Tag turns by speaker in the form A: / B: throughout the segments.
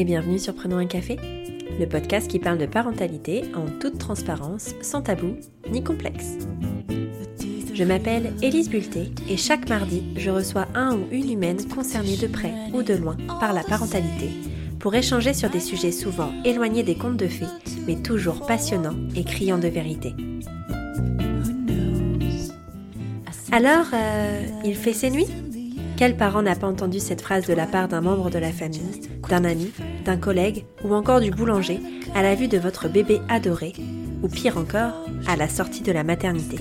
A: et bienvenue sur Prenons un café, le podcast qui parle de parentalité en toute transparence, sans tabou ni complexe. Je m'appelle Élise Bulté et chaque mardi, je reçois un ou une humaine concernée de près ou de loin par la parentalité pour échanger sur des sujets souvent éloignés des contes de fées, mais toujours passionnants et criants de vérité. Alors, euh, il fait ses nuits? Quel parent n'a pas entendu cette phrase de la part d'un membre de la famille, d'un ami, d'un collègue ou encore du boulanger à la vue de votre bébé adoré, ou pire encore, à la sortie de la maternité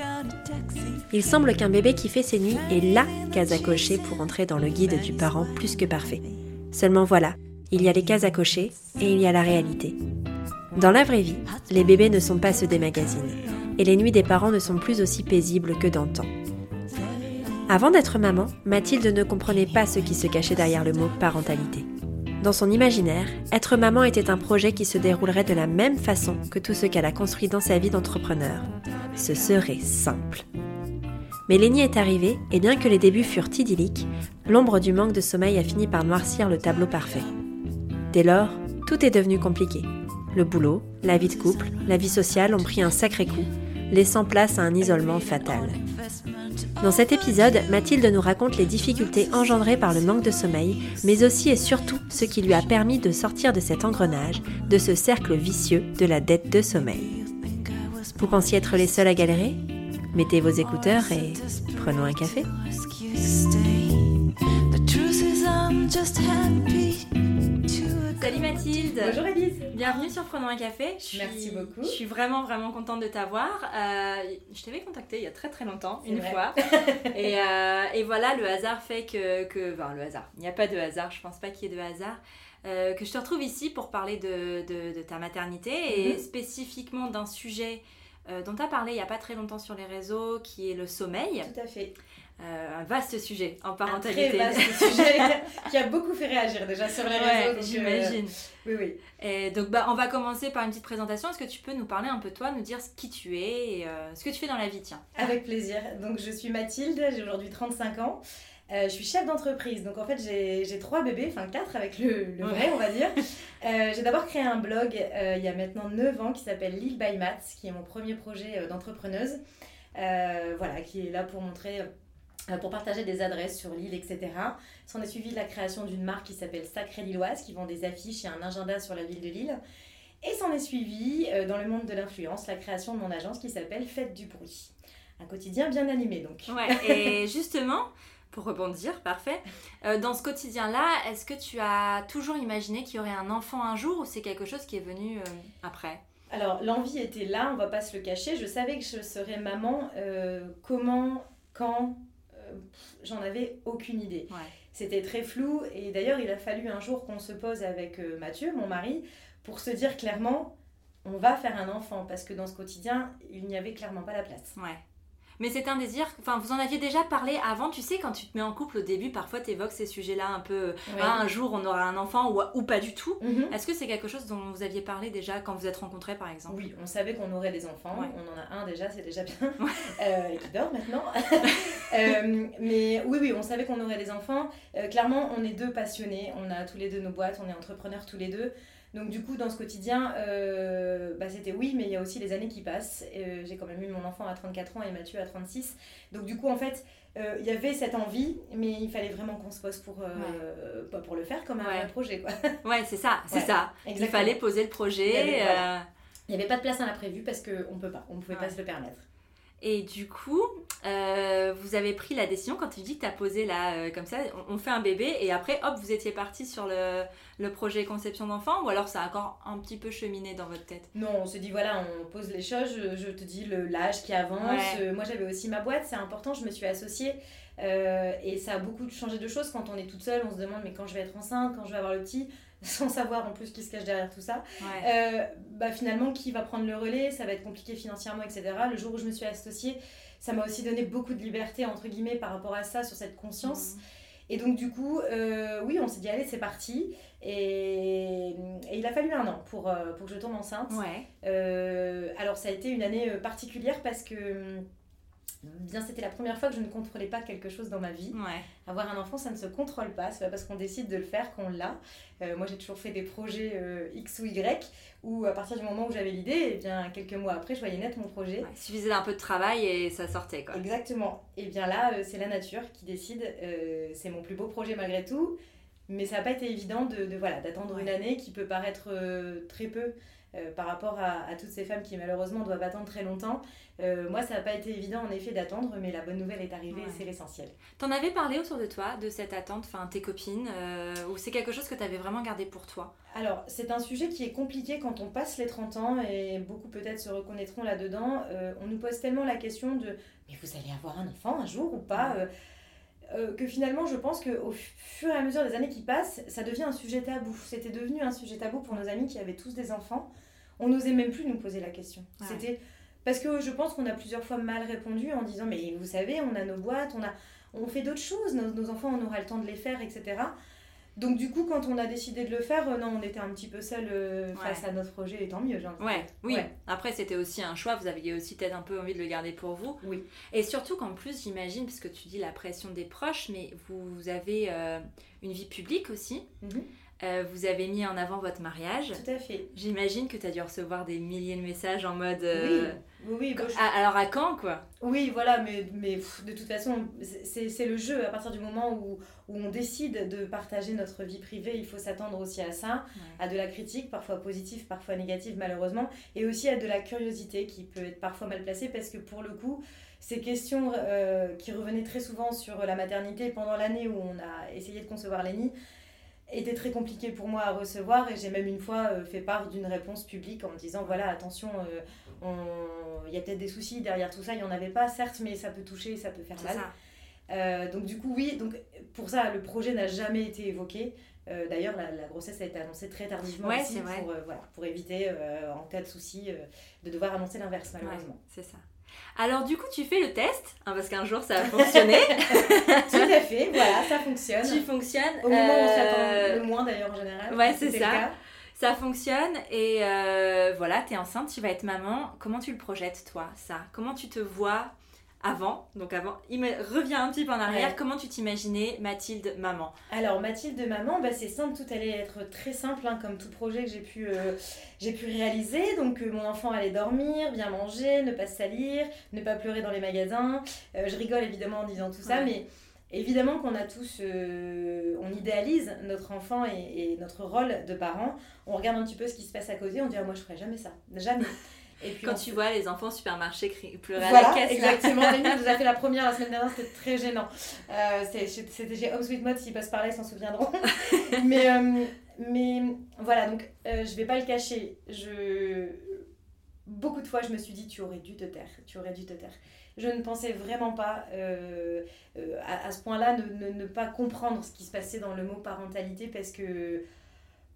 A: Il semble qu'un bébé qui fait ses nuits est LA case à cocher pour entrer dans le guide du parent plus que parfait. Seulement voilà, il y a les cases à cocher et il y a la réalité. Dans la vraie vie, les bébés ne sont pas ceux des magazines, et les nuits des parents ne sont plus aussi paisibles que d'antan. Avant d'être maman, Mathilde ne comprenait pas ce qui se cachait derrière le mot parentalité. Dans son imaginaire, être maman était un projet qui se déroulerait de la même façon que tout ce qu'elle a construit dans sa vie d'entrepreneur. Ce serait simple. Mais Lénie est arrivée, et bien que les débuts furent idylliques, l'ombre du manque de sommeil a fini par noircir le tableau parfait. Dès lors, tout est devenu compliqué. Le boulot, la vie de couple, la vie sociale ont pris un sacré coup, laissant place à un isolement fatal. Dans cet épisode, Mathilde nous raconte les difficultés engendrées par le manque de sommeil, mais aussi et surtout ce qui lui a permis de sortir de cet engrenage, de ce cercle vicieux de la dette de sommeil. Vous pensiez être les seuls à galérer? Mettez vos écouteurs et prenons un café. Salut Mathilde
B: Bonjour Elise
A: Bienvenue sur Prenons un café.
B: Merci beaucoup.
A: Je suis vraiment vraiment contente de t'avoir. Euh, je t'avais contacté il y a très très longtemps, une fois. et, euh, et, voilà, le hasard fait que... que enfin, le hasard. Il n'y a pas de hasard, je pense pas qu'il y ait de hasard. Euh, que je te retrouve ici pour parler de, de, de ta maternité et mhm. spécifiquement d'un sujet dont tu as parlé il n'y a pas très longtemps sur les réseaux, qui est le sommeil.
B: Tout à fait.
A: Euh, un vaste sujet en parentalité.
B: Un très vaste sujet qui a beaucoup fait réagir déjà sur les réseaux.
A: Euh, j'imagine.
B: oui, oui.
A: Et donc, bah, on va commencer par une petite présentation. Est-ce que tu peux nous parler un peu de toi, nous dire qui tu es et euh, ce que tu fais dans la vie, tiens?
B: Avec plaisir. Donc, je suis Mathilde, j'ai aujourd'hui 35 ans. je suis chef d'entreprise, donc en fait j'ai trois bébés, enfin quatre avec le, le vrai on va dire. j'ai d'abord créé un blog il y a maintenant 9 ans qui s'appelle Lille by Maths, qui est mon premier projet d'entrepreneuse. voilà, qui est là pour montrer pour partager des adresses sur l'île, etc. S'en est suivi la création d'une marque qui s'appelle Sacré Lilloise, qui vend des affiches et un agenda sur la ville de Lille. Et s'en est suivi, euh, dans le monde de l'influence, la création de mon agence qui s'appelle Fête du bruit. Un quotidien bien animé donc.
A: Ouais, et justement, pour rebondir, parfait. Euh, dans ce quotidien-là, est-ce que tu as toujours imaginé qu'il y aurait un enfant un jour ou c'est quelque chose qui est venu après?
B: Alors, l'envie était là, on va pas se le cacher. Je savais que je serais maman. comment, quand, j'en avais aucune idée. C'était très flou et d'ailleurs il a fallu un jour qu'on se pose avec euh, Mathieu, mon mari, pour se dire clairement on va faire un enfant parce que dans ce quotidien il n'y avait clairement pas la place.
A: Ouais. Mais c'est un désir, enfin vous en aviez déjà parlé avant, tu sais, quand tu te mets en couple au début, parfois tu évoques ces sujets-là un peu, ah, un jour on aura un enfant ou, ou pas du tout. Mhm. Est-ce que c'est quelque chose dont vous aviez parlé déjà quand vous êtes rencontrés par exemple?
B: Oui, on savait qu'on aurait des enfants, on en a un déjà, c'est déjà bien, euh, qui dort maintenant. Euh, mais oui, oui, on savait qu'on aurait des enfants. Euh, clairement, on est deux passionnés, on a tous les deux nos boîtes, on est entrepreneurs tous les deux. Donc du coup, dans ce quotidien, euh, bah, c'était oui, mais il y a aussi les années qui passent. Euh, j'ai quand même eu mon enfant à 34 ans et Mathieu à 36. Donc du coup, en fait, euh, il y avait cette envie, mais il fallait vraiment qu'on se pose pour, pas pour le faire comme un projet. Quoi.
A: Ouais, c'est ça, c'est ça. Il fallait poser le projet.
B: Il n'y avait, pas de place à l'imprévu parce qu'on ne peut pas, on ne pouvait pas se le permettre.
A: Et du coup, euh, vous avez pris la décision quand tu dis que tu as posé là, euh, comme ça, on, fait un bébé et après, hop, vous étiez parti sur le, le, projet conception d'enfant ou alors ça a encore un petit peu cheminé dans votre tête?
B: Non, on se dit voilà, on pose les choses, je, te dis l'âge qui avance. Euh, moi j'avais aussi ma boîte, c'est important, je me suis associée et ça a beaucoup changé de choses quand on est toute seule, on se demande mais quand je vais être enceinte, quand je vais avoir le petit sans savoir en plus ce qui se cache derrière tout ça, euh, bah finalement qui va prendre le relais, ça va être compliqué financièrement, etc. Le jour où je me suis associée, ça m'a aussi donné beaucoup de liberté, entre guillemets, par rapport à ça, sur cette conscience. Mhm. Et donc du coup, euh, oui, on s'est dit, allez, c'est parti. Et, et, il a fallu un an pour, euh, pour que je tombe enceinte. alors ça a été une année particulière parce que bien c'était la première fois que je ne contrôlais pas quelque chose dans ma vie. Avoir un enfant, ça ne se contrôle pas. C'est pas parce qu'on décide de le faire qu'on l'a. Euh, moi, j'ai toujours fait des projets euh, X ou Y où, à partir du moment où j'avais l'idée, et eh bien quelques mois après, je voyais net mon projet.
C: il suffisait d'un peu de travail et ça sortait. Quoi.
B: Exactement. Et bien là, euh, c'est la nature qui décide. c'est mon plus beau projet malgré tout. Mais ça n'a pas été évident de, de voilà d'attendre une année qui peut paraître très peu euh, par rapport à, toutes ces femmes qui malheureusement doivent attendre très longtemps. Euh, moi, ça n'a pas été évident en effet d'attendre, mais la bonne nouvelle est arrivée et c'est l'essentiel.
C: T'en avais parlé autour de toi, de cette attente, enfin tes copines, euh, ou c'est quelque chose que tu avais vraiment gardé pour toi?
B: Alors, c'est un sujet qui est compliqué quand on passe les 30 ans, et beaucoup peut-être se reconnaîtront là-dedans. on nous pose tellement la question de Mais vous allez avoir un enfant un jour ou pas que finalement, je pense qu'au fur et à mesure des années qui passent, ça devient un sujet tabou. C'était devenu un sujet tabou pour nos amis qui avaient tous des enfants on n'osait même plus nous poser la question. C'était parce que je pense qu'on a plusieurs fois mal répondu en disant mais vous savez, on a nos boîtes, on a on fait d'autres choses, nos, enfants on aura le temps de les faire, etc. Donc du coup, quand on a décidé de le faire, euh, non, on était un petit peu seul euh, face à notre projet, et tant mieux. Genre.
C: Ouais, oui. Après, c'était aussi un choix. Vous aviez aussi peut-être un peu envie de le garder pour vous.
B: Oui.
C: Et surtout qu'en plus, j'imagine, parce que tu dis la pression des proches, mais vous avez euh, une vie publique aussi. Mhm. Euh, vous avez mis en avant votre mariage.
B: Tout à fait.
C: J'imagine que tu as dû recevoir des milliers de messages en mode. Euh,
B: oui, oui.
C: oui Alors à quand, quoi?
B: Oui, voilà, mais, mais de toute façon, c'est le jeu. À partir du moment où, où, on décide de partager notre vie privée, il faut s'attendre aussi à ça, à de la critique, parfois positive, parfois négative, malheureusement, et aussi à de la curiosité qui peut être parfois mal placée parce que pour le coup, ces questions euh, qui revenaient très souvent sur la maternité pendant l'année où on a essayé de concevoir Lenny était très compliqué pour moi à recevoir et j'ai même une fois euh, fait part d'une réponse publique en me disant voilà attention euh, il y a peut-être des soucis derrière tout ça il n'y en avait pas certes mais ça peut toucher ça peut faire mal. euh, donc du coup oui donc pour ça le projet n'a jamais été évoqué. D'ailleurs la, grossesse a été annoncée très tardivement aussi pour, voilà, pour éviter en cas de souci de devoir annoncer l'inverse malheureusement.
C: c'est ça alors du coup, tu fais le test, hein, parce qu'un jour ça a fonctionné.
B: Tout à fait, voilà, ça fonctionne.
C: Tu fonctionnes.
B: Au moment où on s'attend euh, le moins d'ailleurs en général.
C: Ouais, c'est ça. Ça fonctionne et euh, voilà, tu es enceinte, tu vas être maman. Comment tu le projettes toi, ça? Comment tu te vois avant, donc avant, il me revient un petit peu en arrière, comment tu t'imaginais Mathilde maman?
B: Alors Mathilde maman, bah, c'est simple, tout allait être très simple, hein, comme tout projet que j'ai pu, euh, j'ai pu réaliser. Donc euh, mon enfant allait dormir, bien manger, ne pas se salir, ne pas pleurer dans les magasins. Euh, je rigole évidemment en disant tout ça, mais évidemment qu'on a tous, on idéalise notre enfant et, et, notre rôle de parent. On regarde un petit peu ce qui se passe à côté, on dit ah, moi je ferais jamais ça, jamais.
C: Et puis quand tu vois les enfants au supermarché pleurer
B: voilà,
C: à la caisse.
B: Exactement, nous a fait la première la semaine dernière, c'était très gênant. Euh, c'était chez Home Sweet Mode, s'ils peuvent par là, ils s'en souviendront. mais, euh, mais voilà, donc euh, je vais pas le cacher. Je... Beaucoup de fois, je me suis dit, tu aurais dû te taire, tu aurais dû te taire. Je ne pensais vraiment pas à, à, ce point-là ne, ne, ne pas comprendre ce qui se passait dans le mot parentalité parce que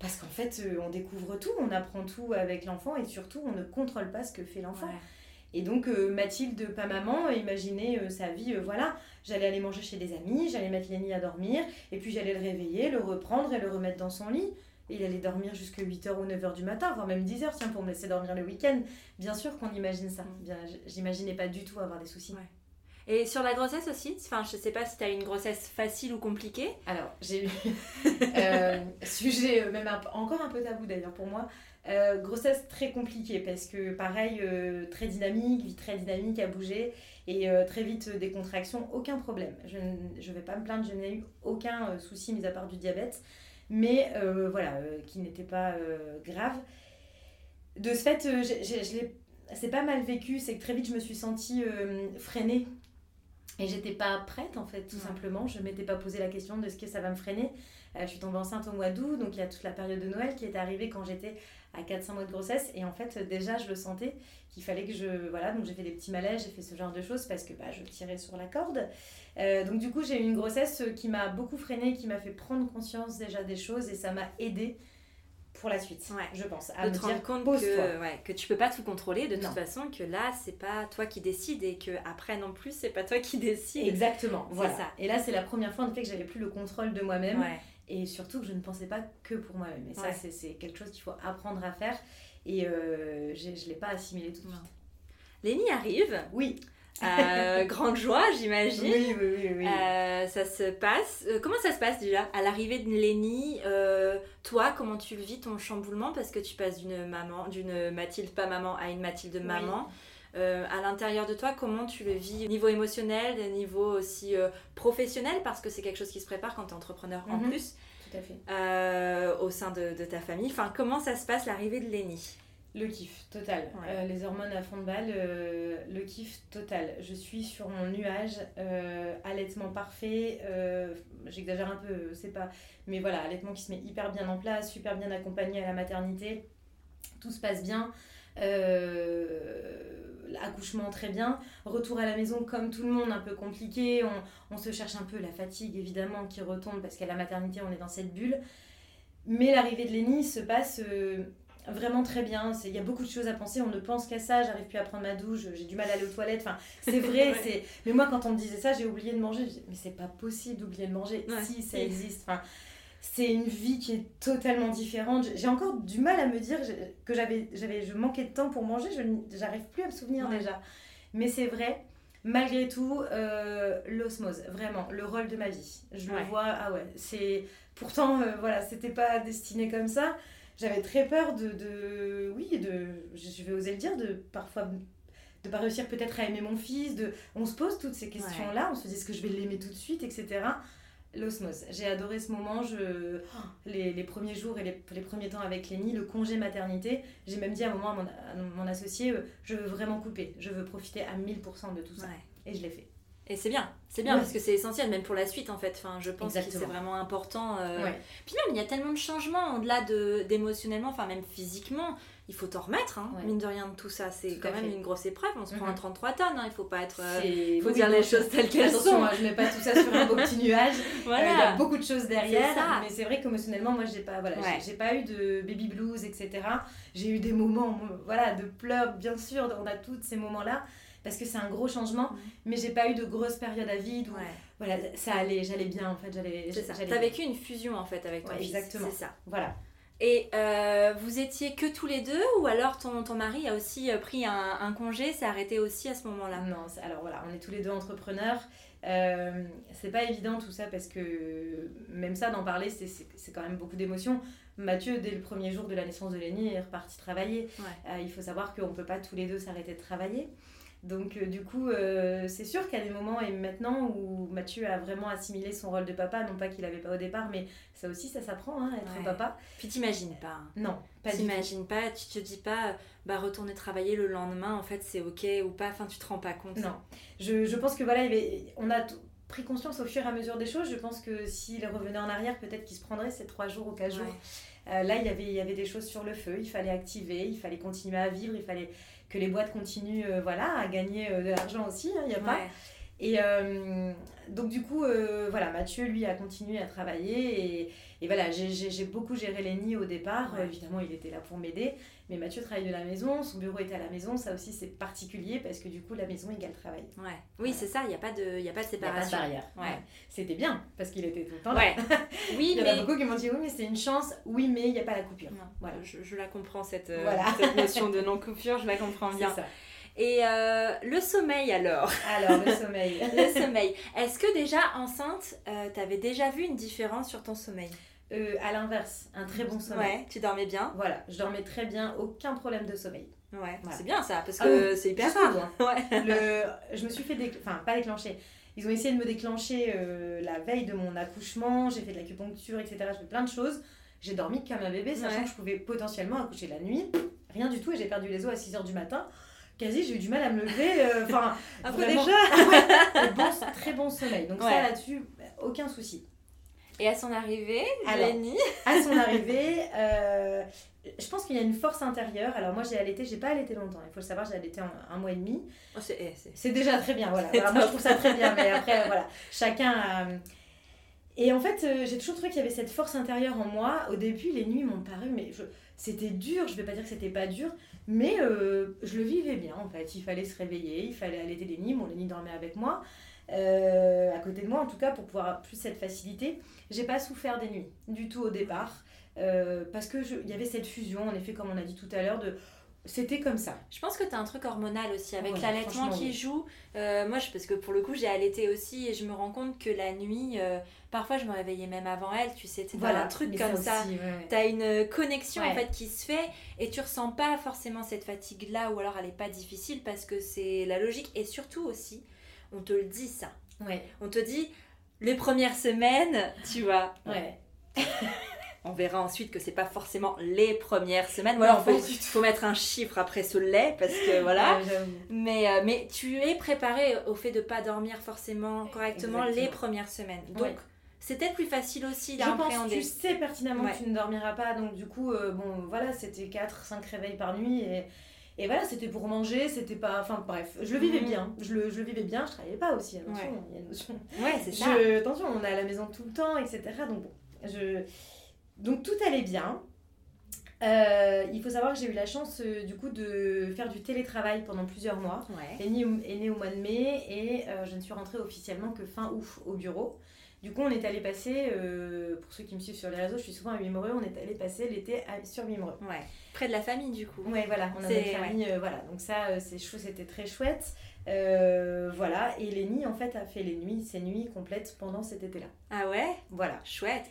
B: parce qu'en fait, euh, on découvre tout, on apprend tout avec l'enfant et surtout, on ne contrôle pas ce que fait l'enfant. Et donc, euh, Mathilde, pas maman, imaginez euh, sa vie, voilà, j'allais aller manger chez des amis, j'allais mettre Lenny à dormir, et puis j'allais le réveiller, le reprendre et le remettre dans son lit. Et il allait dormir jusqu'à 8h ou 9h du matin, voire même 10h, tiens, pour me laisser dormir le week-end. Bien sûr qu'on imagine ça. Mm. Bien, j'imaginais pas du tout avoir des soucis.
C: Et sur la grossesse aussi, enfin, je sais pas si tu as une grossesse facile ou compliquée.
B: Alors, j'ai eu euh, sujet euh, même encore un peu tabou d'ailleurs pour moi. Euh, grossesse très compliquée parce que pareil, très dynamique, vie très dynamique à bouger et très vite des contractions, aucun problème. Je ne vais pas me plaindre, je n'ai eu aucun souci mis à part du diabète, mais voilà, qui n'était pas grave. De ce fait, je c'est pas mal vécu, c'est que très vite je me suis sentie freinée et j'étais pas prête en fait, tout simplement. Je m'étais pas posé la question de ce que ça va me freiner. Euh, je suis tombée enceinte au mois d'août, donc il y a toute la période de Noël qui est arrivée quand j'étais à 4-5 mois de grossesse. Et en fait, déjà, je le sentais qu'il fallait que je. Voilà, donc j'ai fait des petits malaises, j'ai fait ce genre de choses parce que bah, je tirais sur la corde. Euh, donc du coup, j'ai eu une grossesse qui m'a beaucoup freinée, qui m'a fait prendre conscience déjà des choses et ça m'a aidée pour la suite, je pense.
C: À de te rendre compte que, ouais, que tu peux pas tout contrôler de toute façon, que là, c'est pas toi qui décides et que après non plus, c'est pas toi qui décides.
B: Exactement, voilà. Ça. Et là, c'est la première fois en fait que j'avais plus le contrôle de moi-même et surtout que je ne pensais pas que pour moi-même. Et ça, c'est quelque chose qu'il faut apprendre à faire et euh, je ne l'ai pas assimilé tout de suite.
C: Lénie arrive.
B: Oui.
C: grande joie, j'imagine.
B: Oui, oui, oui. oui.
C: ça se passe. comment ça se passe déjà À l'arrivée de Lénie, toi, comment tu le vis, ton chamboulement? Parce que tu passes d'une maman, d'une Mathilde pas maman à une Mathilde maman. à l'intérieur de toi, comment tu le vis au niveau émotionnel, au niveau aussi professionnel, parce que c'est quelque chose qui se prépare quand tu es entrepreneur en mhm. plus.
B: Tout à fait.
C: Euh, au sein de, de, ta famille. Enfin, comment ça se passe l'arrivée de Lénie
B: le kiff total. Euh, les hormones à fond de balle, euh, le kiff total. Je suis sur mon nuage, allaitement parfait. J'exagère un peu, c'est pas. Mais voilà, allaitement qui se met hyper bien en place, super bien accompagné à la maternité. Tout se passe bien. Euh, accouchement très bien, retour à la maison comme tout le monde, un peu compliqué, on, se cherche un peu la fatigue évidemment qui retombe parce qu'à la maternité on est dans cette bulle. Mais l'arrivée de Lénie se passe euh, vraiment très bien. Il y a beaucoup de choses à penser. On ne pense qu'à ça. J'arrive plus à prendre ma douche. J'ai du mal à aller aux toilettes. Enfin, c'est vrai. c'est Mais moi, quand on me disait ça, j'ai oublié de manger. mais c'est pas possible d'oublier de manger. Si, ça existe. Enfin, c'est une vie qui est totalement différente. J'ai encore du mal à me dire que j'avais, j'avais, je manquais de temps pour manger, je n'arrive plus à me souvenir déjà. Mais c'est vrai, malgré tout, euh, l'osmose, vraiment, le rôle de ma vie. Je le vois, ah ouais, c'est. Pourtant, euh, voilà, c'était pas destiné comme ça. J'avais très peur de, de. Oui, de. Je vais oser le dire, de parfois de pas réussir peut-être à aimer mon fils, de on se pose toutes ces questions-là, on se dit est-ce que je vais l'aimer tout de suite, etc. L'osmose. J'ai adoré ce moment. Je... Les, les premiers jours et les, les, premiers temps avec Lénie, le congé maternité, j'ai même dit à un moment à mon, associé, euh, je veux vraiment couper. Je veux profiter à 1000% de tout ça. Et je l'ai fait.
C: Et c'est bien, c'est bien parce que c'est essentiel, même pour la suite en fait. Enfin, je pense que c'est vraiment important. Euh. Puis même, il y a tellement de changements au-delà d'émotionnellement, enfin même physiquement il faut t'en remettre, hein, mine de rien, de tout ça. C'est quand même une grosse épreuve. On se prend un 33 mhm. tonnes, hein, il faut pas être. Il euh, faut dire les choses telles qu'elles sont.
B: Hein, je mets pas tout ça sur un beau petit nuage. Euh, il y a beaucoup de choses derrière. Mais c'est vrai qu'émotionnellement, moi, j'ai pas, voilà, j'ai pas eu de baby blues, etc. J'ai eu des moments voilà, de pleurs, bien sûr, on a tous ces moments-là. Parce que c'est un gros changement, mais j'ai pas eu de grosses périodes à vide où voilà, ça allait, j'allais bien en fait. J'allais,
C: T'as vécu une fusion en fait avec toi.
B: Exactement.
C: C'est ça.
B: Voilà.
C: Et euh, vous étiez que tous les deux ou alors ton, ton mari a aussi euh, pris un, un congé, s'est arrêté aussi à ce moment-là?
B: Non, alors voilà, on est tous les deux entrepreneurs. Euh, c'est pas évident tout ça parce que même ça, d'en parler, c'est quand même beaucoup d'émotions. Mathieu, dès le premier jour de la naissance de Lénie, est reparti travailler. Euh, il faut savoir qu'on ne peut pas tous les deux s'arrêter de travailler. Donc euh, du coup, euh, c'est sûr qu'il y a des moments et maintenant où Mathieu a vraiment assimilé son rôle de papa, non pas qu'il n'avait pas au départ, mais ça aussi, ça s'apprend, hein, être papa.
C: Puis t'imagines pas. Hein.
B: Non,
C: pas T'imagines pas, tu te dis pas, bah retourner travailler le lendemain, en fait c'est ok ou pas, enfin tu te rends pas compte.
B: Non, je, je pense que voilà, on a pris conscience au fur et à mesure des choses. Je pense que s'il revenait en arrière, peut-être qu'il se prendrait ces trois jours ou quatre jours. Euh, là, il y, avait, il y avait des choses sur le feu, il fallait activer, il fallait continuer à vivre, il fallait que les boîtes continuent euh, voilà, à gagner euh, de l'argent aussi, il hein, n'y a pas. Et donc du coup, voilà, Mathieu, lui, a continué à travailler et, et voilà, j'ai beaucoup géré les nids au départ. évidemment, il était là pour m'aider. Mais Mathieu travaille de la maison, son bureau était à la maison. Ça aussi, c'est particulier parce que du coup, la maison égale travail.
C: Ouais. Oui, c'est ça, il n'y a, pas de, a pas de séparation.
B: Il n'y a pas de barrière. Ouais. C'était bien parce qu'il était tout le temps là. Oui, il y en a beaucoup qui m'ont dit oui, mais c'est une chance. Oui, mais il n'y a pas la coupure.
C: Voilà. Je, je, la comprends, cette, euh, cette notion de non-coupure, je la comprends bien. Ça. Et euh, le sommeil alors?
B: Alors, le sommeil.
C: le sommeil. Est-ce que déjà enceinte, euh, tu avais déjà vu une différence sur ton sommeil?
B: Euh, à l'inverse, un très bon sommeil.
C: Ouais, tu dormais bien
B: Voilà, je dormais très bien, aucun problème de sommeil.
C: Ouais, c'est bien ça, parce ah que c'est hyper rare.
B: Ouais. Le, je me suis fait, enfin pas déclencher, ils ont essayé de me déclencher euh, la veille de mon accouchement, j'ai fait de l'acupuncture, etc. J'ai fait plein de choses. J'ai dormi comme un bébé, sachant que je pouvais potentiellement accoucher la nuit. Rien du tout, et j'ai perdu les os à 6h du matin. Quasi, j'ai eu du mal à me lever. Euh, enfin,
C: vraiment,
B: déjà bon, Très bon sommeil. Donc ça, là-dessus, aucun souci.
C: Et à son arrivée, Lénie
B: À son arrivée, euh, je pense qu'il y a une force intérieure. Alors moi j'ai allaité, j'ai pas allaité longtemps. Il faut le savoir, j'ai allaité en un mois et demi.
C: Oh, eh,
B: c'est déjà très bien, voilà. moi je trouve ça très bien, mais après voilà, chacun. A... Et en fait, euh, j'ai toujours trouvé qu'il y avait cette force intérieure en moi. Au début, les nuits m'ont paru, mais c'était dur. Je vais pas dire que c'était pas dur, mais euh, je le vivais bien en fait. Il fallait se réveiller, il fallait allaiter les nids. Mon Lénie dormait avec moi. Euh, à côté de moi en tout cas pour pouvoir plus cette facilité. J'ai pas souffert des nuits du tout au départ euh, parce que il y avait cette fusion en effet comme on a dit tout à l'heure de c'était comme ça.
C: Je pense que tu as un truc hormonal aussi, avec
B: Ouais,
C: l'allaitement qui
B: oui.
C: joue. Euh, moi, je, parce que pour le coup, j'ai allaité aussi et je me rends compte que la nuit, euh, parfois je me réveillais même avant elle, tu sais, c'est un truc comme ça.
B: ouais, ouais.
C: T'as une connexion en fait qui se fait et tu ressens pas forcément cette fatigue là ou alors elle est pas difficile parce que c'est la logique et surtout aussi on te le dit ça.
B: Ouais,
C: On te dit les premières semaines, tu vois.
B: ouais.
C: On verra ensuite que c'est pas forcément les premières semaines. Voilà, il faut, mettre un chiffre après ce lait parce que voilà.
B: Ouais.
C: Mais, euh, mais tu es préparé au fait de pas dormir forcément correctement
B: Exactement.
C: les premières semaines. Donc
B: Ouais.
C: c'est peut-être plus facile aussi
B: Je pense
C: d'appréhender.
B: tu sais pertinemment
C: Ouais.
B: que tu ne dormiras pas, donc du coup, euh, bon, voilà, c'était 4-5 réveils par nuit, et, et voilà, c'était pour manger, c'était pas... Enfin bref, je le vivais
C: Mhm.
B: bien, je le, je le vivais bien, je travaillais pas aussi, attention,
C: Ouais.
B: il y a une notion.
C: Ouais, c'est ça.
B: Je, attention, on est à la maison tout le temps, etc. Donc bon, je... Donc tout allait bien. Euh, il faut savoir que j'ai eu la chance euh, du coup de faire du télétravail pendant plusieurs mois.
C: Ouais.
B: Lenny est née au mois de mai et euh, je ne suis rentrée officiellement que fin août au bureau. Du coup, on est allé passer, euh, pour ceux qui me suivent sur les réseaux, je suis souvent à Wimereux, on est allé passer l'été sur Wimereux.
C: Ouais. Près de la famille du coup.
B: Ouais, voilà, on a notre famille, euh, voilà. Donc ça, euh, c'est chou, c'était très chouette. Voilà, et Lenny, en fait, a fait les nuits, ses nuits complètes pendant cet été-là.
C: Ah ouais?
B: Voilà.
C: Chouette.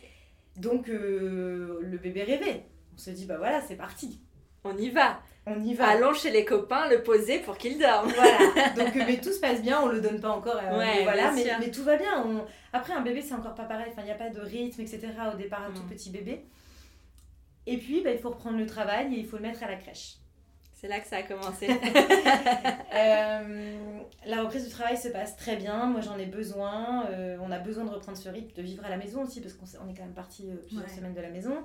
B: Donc, le bébé rêvait. On se dit, bah voilà, c'est parti.
C: On y va.
B: On y va.
C: Allons chez les copains le poser pour qu'il dorme.
B: Voilà, donc euh, mais tout se passe bien, on le donne pas encore, euh,
C: Ouais,
B: mais voilà, mais, tout va bien. On... Après un bébé c'est encore pas pareil, enfin il n'y a pas de rythme, etc. Au départ un
C: Mm.
B: tout petit bébé. Et puis bah, il faut reprendre le travail et il faut le mettre à la crèche.
C: C'est là que ça a commencé.
B: Euh, la reprise du travail se passe très bien, moi j'en ai besoin, euh, on a besoin de reprendre ce rythme, de vivre à la maison aussi parce qu'on est quand même parti plusieurs
C: Ouais.
B: semaines de la maison.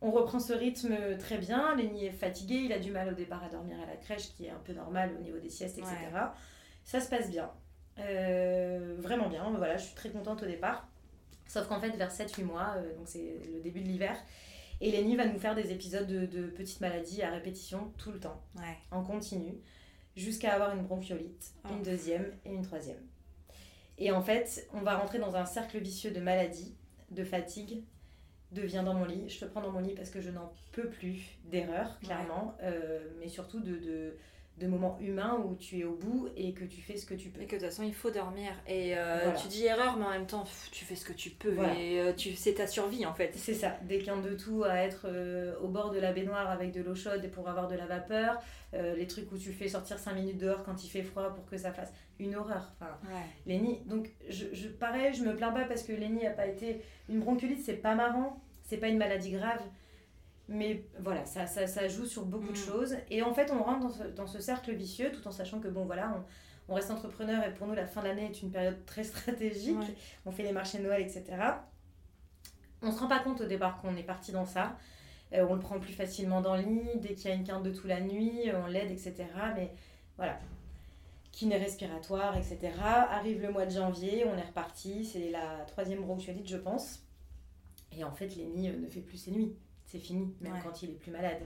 B: On reprend ce rythme très bien, Lenny est fatigué, il a du mal au départ à dormir à la crèche, qui est un peu normal au niveau des siestes, etc.
C: Ouais.
B: Ça se passe bien, Euh, vraiment bien, voilà, je suis très contente au départ. Sauf qu'en fait, vers 7-8 mois, euh, donc c'est le début de l'hiver, et Lenny va nous faire des épisodes de, de petites maladies à répétition tout le temps
C: ouais.
B: en continu jusqu'à avoir une bronchiolite,
C: Oh.
B: une deuxième et une troisième. Et en fait, on va rentrer dans un cercle vicieux de maladies, de fatigue, de viens dans mon lit, je te prends dans mon lit parce que je n'en peux plus d'erreurs, clairement, euh, mais surtout de, de, de moments humains où tu es au bout et que tu fais ce que tu peux.
C: Et que de toute façon, il faut dormir. Et euh,
B: Voilà.
C: tu dis erreur, mais en même temps, tu fais ce que tu peux.
B: Voilà.
C: Et euh, tu, c'est ta survie en fait.
B: C'est ça, des quintes de tout à être euh, au bord de la baignoire avec de l'eau chaude et pour avoir de la vapeur, les trucs où tu fais sortir 5 minutes dehors quand il fait froid pour que ça fasse une horreur. Enfin,
C: Ouais.
B: Lenny, donc je, je, pareil, je me plains pas parce que Lenny a pas été. Une bronchiolite, c'est pas marrant, c'est pas une maladie grave, mais voilà, ça, ça, ça joue sur beaucoup de
C: Mm.
B: choses. Et en fait, on rentre dans ce, dans ce cercle vicieux tout en sachant que bon, voilà, on, on reste entrepreneur et pour nous, la fin de l'année est une période très stratégique.
C: Ouais.
B: On fait les marchés de Noël, etc. On se rend pas compte au départ qu'on est parti dans ça. Euh, on le prend plus facilement dans le lit, dès qu'il y a une quinte de tout la nuit, on l'aide, etc. Mais voilà, kiné respiratoire, etc. Arrive le mois de janvier, on est reparti, c'est la troisième bronchiolite, je pense. Et en fait, Lenny euh, ne fait plus ses nuits. C'est fini, même
C: Ouais.
B: quand il est plus malade.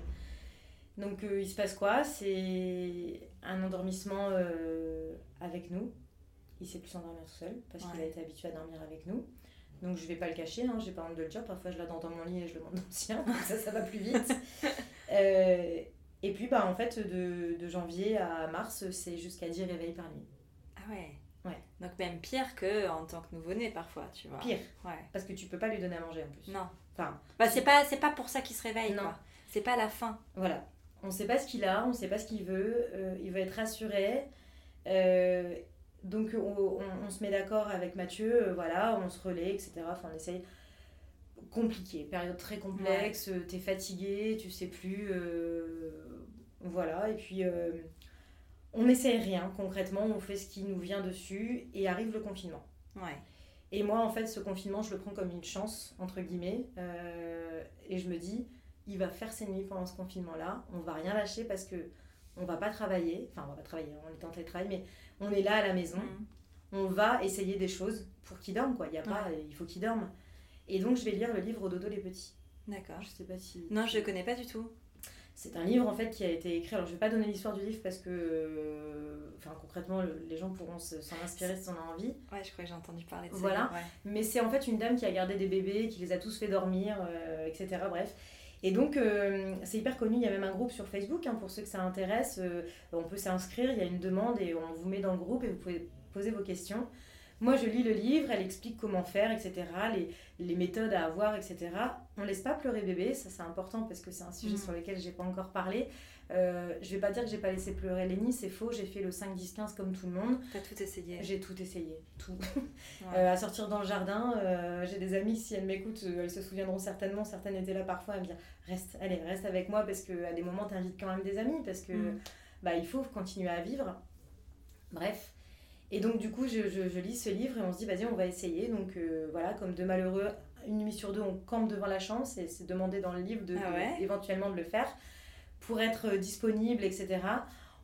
B: Donc, euh, il se passe quoi? C'est un endormissement euh, avec nous. Il sait plus s'endormir tout seul parce qu'il a été habitué à dormir avec nous. Donc, je vais pas le cacher, hein, j'ai pas honte de le dire. Parfois, je l'attends dans mon lit et je le monte dans le sien. Ça, ça va plus vite. Euh, et puis, bah, en fait, de, de janvier à mars, c'est jusqu'à 10 réveils par nuit.
C: Ah ouais.
B: Ouais.
C: Donc même pire que en tant que nouveau-né parfois, tu vois.
B: Pire,
C: Ouais.
B: parce que tu peux pas lui donner à manger en plus.
C: Non.
B: Enfin,
C: Bah c'est pas c'est pas pour ça qu'il se réveille
B: Non.
C: C'est pas la fin.
B: Voilà. On sait pas ce qu'il a, on sait pas ce qu'il veut, euh, il veut être rassuré. Euh, donc on, on- on se met d'accord avec Mathieu, euh, voilà, on se relaie, etc. Enfin, on essaye. Compliqué, période très complexe, t'es fatigué, tu sais plus. voilà, et puis on n'essaye rien concrètement, on fait ce qui nous vient dessus et arrive le confinement.
C: Ouais.
B: Et moi, en fait, ce confinement, je le prends comme une chance, entre guillemets. euh, et je me dis, il va faire ses nuits pendant ce confinement-là. On va rien lâcher parce que on va pas travailler. Enfin, on va pas travailler, on est en télétravail, mais on est là à la maison.
C: Mhm.
B: On va essayer des choses pour qu'il dorme, quoi. Il y a pas, il faut qu'il dorme. Et donc, je vais lire le livre dodo les petits.
C: D'accord.
B: Je sais pas si.
C: Non, je connais pas du tout.
B: C'est un livre en fait qui a été écrit. Alors je vais pas donner l'histoire du livre parce que, euh, enfin concrètement, le- les gens pourront se- s'en inspirer si on a envie.
C: Ouais, je crois que j'ai entendu parler de ça.
B: Voilà.
C: Ouais.
B: Mais c'est en fait une dame qui a gardé des bébés, qui les a tous fait dormir, euh, etc. Bref. Et donc, euh, c'est hyper connu. Il y a même un groupe sur Facebook hein, pour ceux que ça intéresse. euh, on peut s'inscrire, il y a une demande et on vous met dans le groupe et vous pouvez poser vos questions. Moi, je lis le livre, elle explique comment faire, etc., les, les méthodes à avoir, etc. On laisse pas pleurer bébé, ça c'est important parce que c'est un sujet
C: Mm.
B: sur lequel j'ai pas encore parlé. Euh, je vais pas dire que j'ai pas laissé pleurer Lenny, c'est faux, j'ai fait le 5, 10, 15 comme tout le monde.
C: T'as tout essayé.
B: J'ai tout essayé, tout.
C: Ouais.
B: Euh, à sortir dans le jardin, euh, j'ai des amies, si elles m'écoutent, euh, elles se souviendront certainement, certaines étaient là parfois, elles me disent reste, allez, reste avec moi parce qu'à des moments, t'invites quand même des amis parce que
C: Mm.
B: bah, il faut continuer à vivre. Bref. Et donc, du coup, je, je- je lis ce livre et on se dit, vas-y, on va essayer. Donc, voilà, comme deux malheureux, une nuit sur deux, on campe devant la chambre. C'est c'est demandé dans le livre de,
C: Ah
B: de- éventuellement de le faire pour être euh, disponible, etc.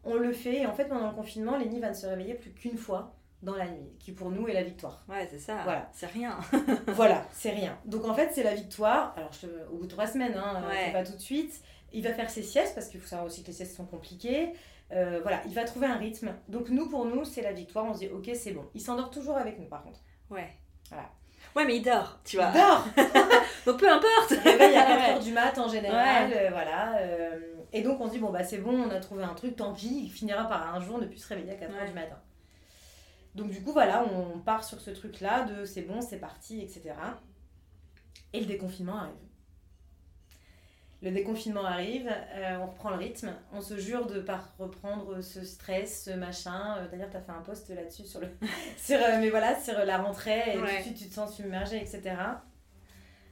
B: On le fait. Et en fait, pendant le confinement, Lénie va ne se réveiller plus qu'une fois dans la nuit, qui pour nous est la victoire.
C: Ouais, c'est ça.
B: Voilà.
C: C'est rien.
B: voilà, c'est rien. Donc en fait, c'est la victoire. Alors, je au bout de trois semaines, hein, euh,
C: Ouais.
B: c'est pas tout de suite. Il va faire ses siestes parce qu'il faut savoir aussi que les siestes sont compliquées. Euh, voilà, il va trouver un rythme. Donc nous, pour nous, c'est la victoire. On se dit, ok, c'est bon. Il s'endort toujours avec nous, par contre.
C: Ouais.
B: Voilà.
C: Ouais, mais il dort, tu vois.
B: Il dort
C: Donc peu importe.
B: Il réveille à 4
C: Ouais.
B: heures du mat en général. euh, voilà. euh, et donc on se dit, bon, bah c'est bon, on a trouvé un truc, tant pis, il finira par un jour ne plus se réveiller à 4 heures
C: Ouais.
B: du matin. Donc du coup, voilà, on part sur ce truc-là de c'est bon, c'est parti, etc. Et le déconfinement arrive. Le déconfinement arrive, euh, on reprend le rythme, on se jure de pas reprendre ce stress, ce machin. Euh, D'ailleurs, tu as fait un post là-dessus sur le, sur, euh, mais voilà, sur la rentrée, et tout de suite tu te sens submergé, etc.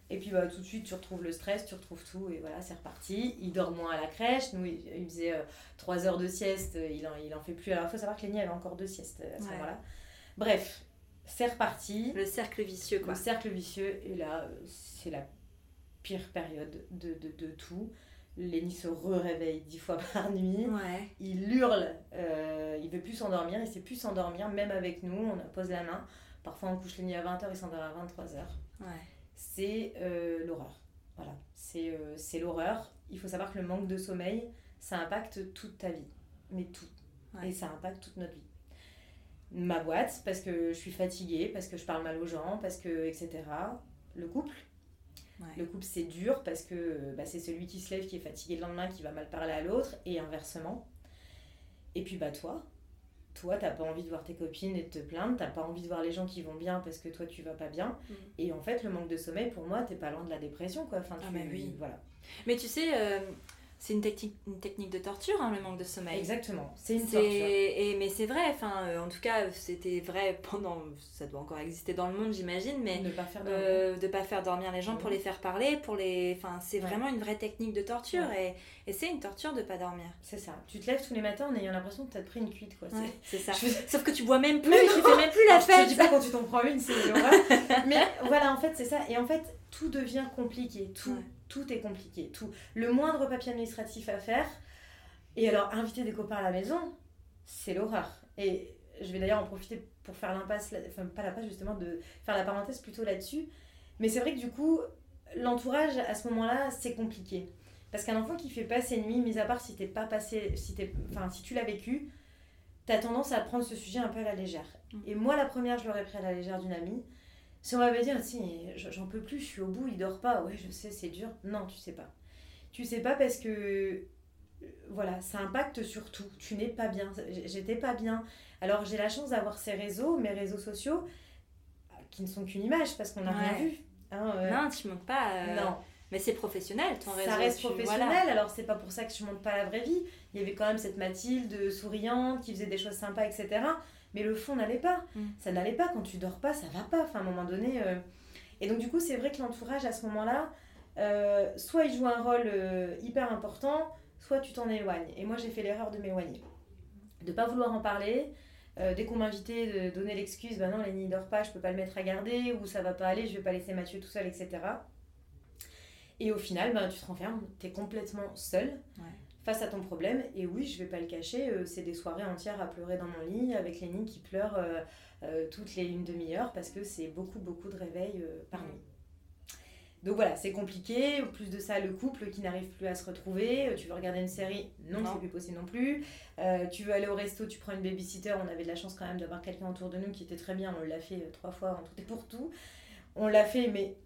B: Et puis bah, tout de suite tu retrouves le stress, tu retrouves tout, et voilà, c'est reparti. Il dort moins à la crèche, nous il, il faisait 3 heures de sieste, il en, il en fait plus. Alors il faut savoir que Lénie avait encore deux siestes à ce
C: Ouais.
B: moment-là. Bref, c'est reparti.
C: Le cercle vicieux, quoi.
B: Le cercle vicieux, et là, c'est la pire période de, de, de tout. Lenny se re-réveille dix fois par nuit.
C: Ouais.
B: Il hurle, euh, il veut plus s'endormir, il sait plus s'endormir, même avec nous, on pose la main. Parfois on couche Lenny à 20h, il s'endort à 23h.
C: Ouais.
B: C'est euh, l'horreur. Voilà, c'est euh, l'horreur. Il faut savoir que le manque de sommeil, ça impacte toute ta vie. Mais tout.
C: Ouais.
B: Et ça impacte toute notre vie. Ma boîte, parce que je suis fatiguée, parce que je parle mal aux gens, parce que, etc. Le couple.
C: Ouais.
B: Le couple, c'est dur parce que bah, c'est celui qui se lève qui est fatigué le lendemain qui va mal parler à l'autre, et inversement. Et puis, bah, toi, toi, t'as pas envie de voir tes copines et de te plaindre, t'as pas envie de voir les gens qui vont bien parce que toi, tu vas pas bien.
C: Mm.
B: Et en fait, le manque de sommeil, pour moi, t'es pas loin de la dépression, quoi. Enfin,
C: Ah,
B: tu-
C: mais oui.
B: Voilà.
C: Mais tu sais, euh, c'est une technique, une technique de torture, hein, le manque de sommeil.
B: Exactement. C'est une torture.
C: et, mais c'est vrai, enfin, euh, en tout cas, c'était vrai pendant. Ça doit encore exister dans le monde, j'imagine, mais.
B: Ne pas faire de
C: euh, de pas faire dormir les gens pour les faire parler, pour les. Enfin, c'est
B: Ouais.
C: vraiment une vraie technique de torture et, et c'est une torture de pas dormir.
B: C'est ça. Tu te lèves tous les matins en ayant l'impression que t'as pris une cuite, quoi. C'est-
C: Ouais, c'est ça.
B: Je
C: Sauf que tu bois même plus, tu fais même plus la
B: Alors, Je te
C: fête.
B: dis pas quand tu t'en prends une, c'est. Mais voilà, en fait, c'est ça. Et en fait, tout devient compliqué. Tout. Tout est compliqué. Tout. Le moindre papier administratif à faire. Et alors, inviter des copains à la maison, c'est l'horreur. Et je vais d'ailleurs en profiter pour faire l'impasse, enfin, pas la passe justement, de faire la parenthèse plutôt là-dessus. Mais c'est vrai que du coup, l'entourage à ce moment-là, c'est compliqué. Parce qu'un enfant qui fait pas ses nuits, mis à part si t'es pas passé, si t'es, enfin si tu l'as vécu, t'as tendance à prendre ce sujet un peu à la légère.
C: Mm.
B: Et moi, la première, je l'aurais pris à la légère d'une amie. Si on m'avait dit, ah, si, j'en peux plus, je suis au bout, il dort pas, ouais, je sais, c'est dur. Non, tu sais pas. Tu sais pas parce que, euh, voilà, ça impacte sur tout. Tu n'es pas bien. J'étais pas bien. Alors, j'ai la chance d'avoir ces réseaux, mes réseaux sociaux, qui ne sont qu'une image parce qu'on n'a rien vu. Hein, euh,
C: Non, tu montes pas. euh,
B: non.
C: Mais c'est professionnel ton réseau.
B: Ça reste
C: tu-
B: professionnel,
C: voilà.
B: alors c'est pas pour ça que je montre pas la vraie vie. Il y avait quand même cette Mathilde souriante qui faisait des choses sympas, etc. Mais le fond n'allait pas.
C: Mm.
B: Ça n'allait pas. Quand tu dors pas, ça va pas. Enfin, à un moment donné. euh, Et donc, du coup, c'est vrai que l'entourage à ce moment-là, euh, soit il joue un rôle euh, hyper important, soit tu t'en éloignes. Et moi, j'ai fait l'erreur de m'éloigner. De pas vouloir en parler. Dès qu'on m'invitait de donner l'excuse, bah non, il dort pas, je peux pas le mettre à garder, ou ça va pas aller, je vais pas laisser Mathieu tout seul, etc. Et au final, ben, tu te renfermes, tu es complètement seul
C: Ouais.
B: Face à ton problème. Et oui, je vais pas le cacher, euh, c'est des soirées entières à pleurer dans mon lit avec Lénie qui pleure euh, euh, toutes les une demi-heure parce que c'est beaucoup, beaucoup de réveils par nuit. Donc voilà, c'est compliqué. En plus de ça, le couple qui n'arrive plus à se retrouver. Tu veux regarder une série? Non,
C: Non.
B: c'est plus possible non plus. Euh, tu veux aller au resto, tu prends une babysitter. On avait de la chance quand même d'avoir quelqu'un autour de nous qui était très bien. On l'a fait trois fois en tout et pour tout. On l'a fait, mais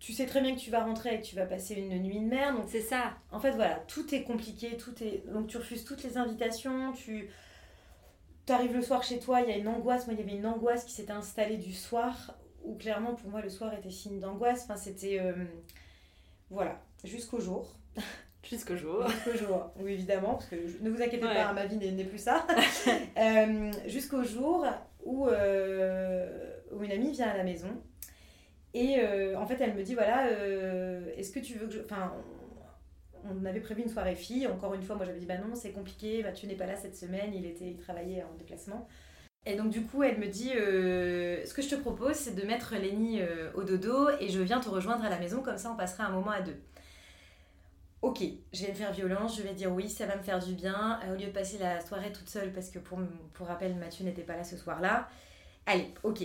B: tu sais très bien que tu vas rentrer et que tu vas passer une nuit de merde. Donc,
C: C'est ça.
B: en fait, voilà, tout est compliqué, tout est... Donc, tu refuses toutes les invitations, tu... arrives le soir chez toi, il y a une angoisse. Moi, il y avait une angoisse qui s'était installée du soir, où clairement, pour moi, le soir était signe d'angoisse. Enfin, c'était... euh, Voilà, jusqu'au jour.
C: Jusqu'au jour.
B: Jusqu'au jour, oui, évidemment, parce que je- ne vous inquiétez
C: Ouais.
B: pas, hein, ma vie n'est n'est plus ça. Euh, Jusqu'au jour où, euh, où une amie vient à la maison. Et euh, en fait, elle me dit voilà, euh, est-ce que tu veux que je. Enfin, on, avait prévu une soirée fille. Encore une fois, moi j'avais dit bah non, c'est compliqué, bah, tu n'es pas là cette semaine. Il, était, il travaillait en déplacement. Et donc, du coup, elle me dit euh, ce que je te propose, c'est de mettre Lenny au dodo et je viens te rejoindre à la maison, comme ça on passera un moment à deux. Ok, je vais me faire violence, je vais dire oui, ça va me faire du bien. Au lieu de passer la soirée toute seule, parce que pour, pour rappel, Mathieu n'était pas là ce soir-là. Allez, ok.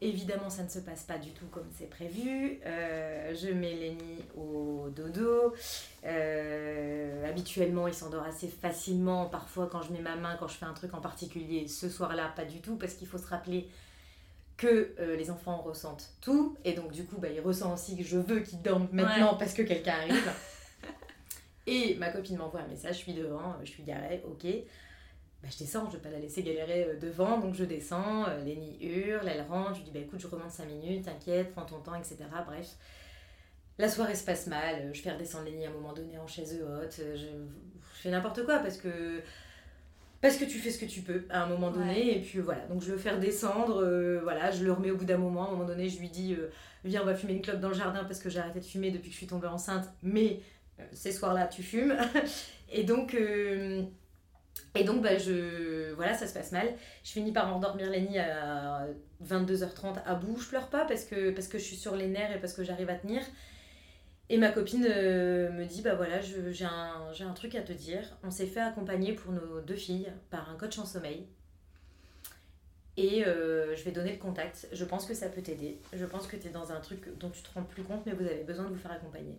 B: Évidemment, ça ne se passe pas du tout comme c'est prévu. Euh, je mets Lenny au dodo. Euh, habituellement, il s'endort assez facilement. Parfois, quand je mets ma main, quand je fais un truc en particulier, ce soir-là, pas du tout, parce qu'il faut se rappeler que euh, les enfants ressentent tout. Et donc, du coup, bah, il ressent aussi que je veux qu'il dorme maintenant parce que quelqu'un arrive. Et ma copine m'envoie un message, je suis devant, je suis garée, ok. Bah, je descends, je vais pas la laisser galérer euh, devant, donc je descends, euh, Lenny hurle, elle rentre, je lui dis bah écoute, je remonte 5 minutes, t'inquiète, prends ton temps, etc. Bref. La soirée se passe mal, euh, je fais redescendre Lenny à un moment donné en chaise haute, je, je fais n'importe quoi parce que parce que tu fais ce que tu peux à un moment donné et puis voilà donc je le fais redescendre euh, voilà je le remets au bout d'un moment à un moment donné je lui dis euh, viens on va fumer une clope dans le jardin parce que j'ai arrêté de fumer depuis que je suis tombée enceinte mais euh, ces soirs là tu fumes et donc et donc bah je voilà ça se passe mal je finis par endormir Lenny à 22h30 à bout je pleure pas parce que parce je suis sur les nerfs et parce que j'arrive à tenir et ma copine euh, me dit, bah voilà, je- j'ai un, j'ai un truc à te dire. On s'est fait accompagner pour nos deux filles par un coach en sommeil. Et euh, je vais donner le contact. Je pense que ça peut t'aider. Je pense que tu es dans un truc dont tu te rends plus compte, mais vous avez besoin de vous faire accompagner.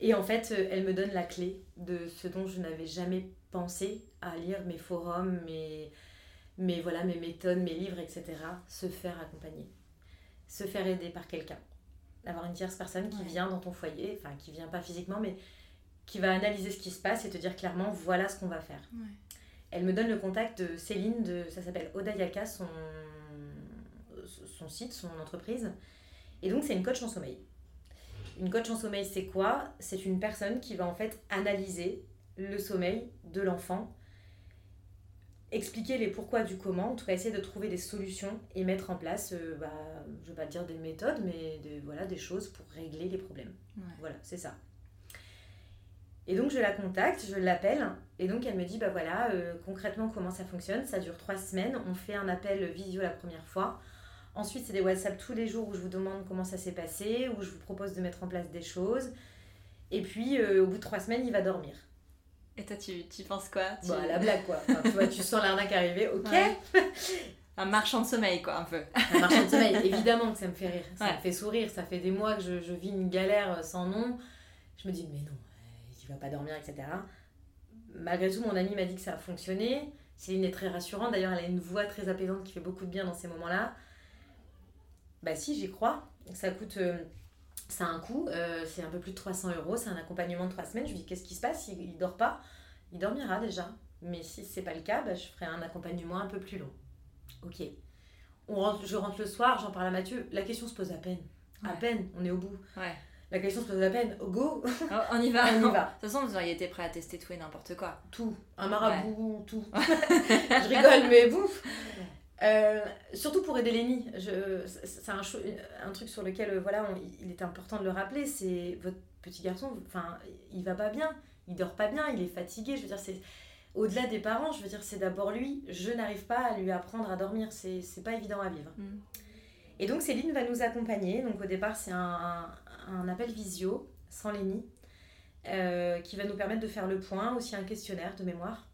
B: Et en fait, euh, elle me donne la clé de ce dont je n'avais jamais pensé à lire mes forums, mes, mes, voilà, mes méthodes, mes livres, etc. Se faire accompagner. Se faire aider par quelqu'un d'avoir une tierce personne qui
C: Ouais.
B: vient dans ton foyer, enfin qui vient pas physiquement, mais qui va analyser ce qui se passe et te dire clairement voilà ce qu'on va faire.
C: Ouais.
B: Elle me donne le contact de Céline, de, ça s'appelle Odayaka, son, son site, son entreprise. Et donc c'est une coach en sommeil. Une coach en sommeil, c'est quoi? C'est une personne qui va en fait analyser le sommeil de l'enfant, expliquer les pourquoi du comment, en tout cas essayer de trouver des solutions et mettre en place, euh, bah, je vais pas dire des méthodes, mais des, voilà, des choses pour régler les problèmes.
C: Ouais.
B: Voilà, c'est ça. Et donc je la contacte, je l'appelle, et donc elle me dit, bah voilà, euh, concrètement comment ça fonctionne, ça dure trois semaines, on fait un appel visio la première fois, ensuite c'est des WhatsApp tous les jours où je vous demande comment ça s'est passé, où je vous propose de mettre en place des choses, et puis euh, au bout de trois semaines il va dormir.
C: Et toi, tu, tu penses quoi? Tu...
B: Bon, la blague quoi, Enfin, tu vois, tu sens l'arnaque arriver, ok,
C: Ouais. Un marchand de sommeil, quoi, un peu.
B: Un marchand de sommeil, évidemment que ça me fait rire. Ça
C: Ouais.
B: me fait sourire. Ça fait des mois que je, je vis une galère sans nom. Je me dis, mais non, euh, il va pas dormir, etc. Malgré tout, mon amie m'a dit que ça a fonctionné. Céline est très rassurante. D'ailleurs, elle a une voix très apaisante qui fait beaucoup de bien dans ces moments-là. Bah si, j'y crois. Ça coûte... euh, ça a un coût. euh, c'est un peu plus de 300 euros. C'est un accompagnement de trois semaines. Je lui dis, qu'est-ce qui se passe? Il, il dort pas Il dormira déjà. Mais si c'est pas le cas, bah, je ferai un accompagnement un peu plus long. Ok. On rentre, je rentre le soir, j'en parle à Mathieu. La question se pose à peine. À peine, on est au bout.
C: Ouais.
B: La question se pose à peine. Go
C: Oh, on y va.
B: On y va.
C: De toute façon, vous auriez été prêt à tester tout et n'importe quoi.
B: Tout. Un marabout, tout. je rigole, mais bouf Euh, surtout pour aider Lenny, c'est un, truc sur lequel euh, voilà, on- il est important de le rappeler. C'est votre petit garçon, enfin, il va pas bien, il dort pas bien, il est fatigué. Je veux dire, c'est au-delà des parents. Je veux dire, c'est d'abord lui. Je n'arrive pas à lui apprendre à dormir. C'est c'est pas évident à vivre.
C: Mm.
B: Et donc Céline va nous accompagner. Donc au départ, c'est un, un- un appel visio sans Lenny euh, qui va nous permettre de faire le point, aussi un questionnaire de mémoire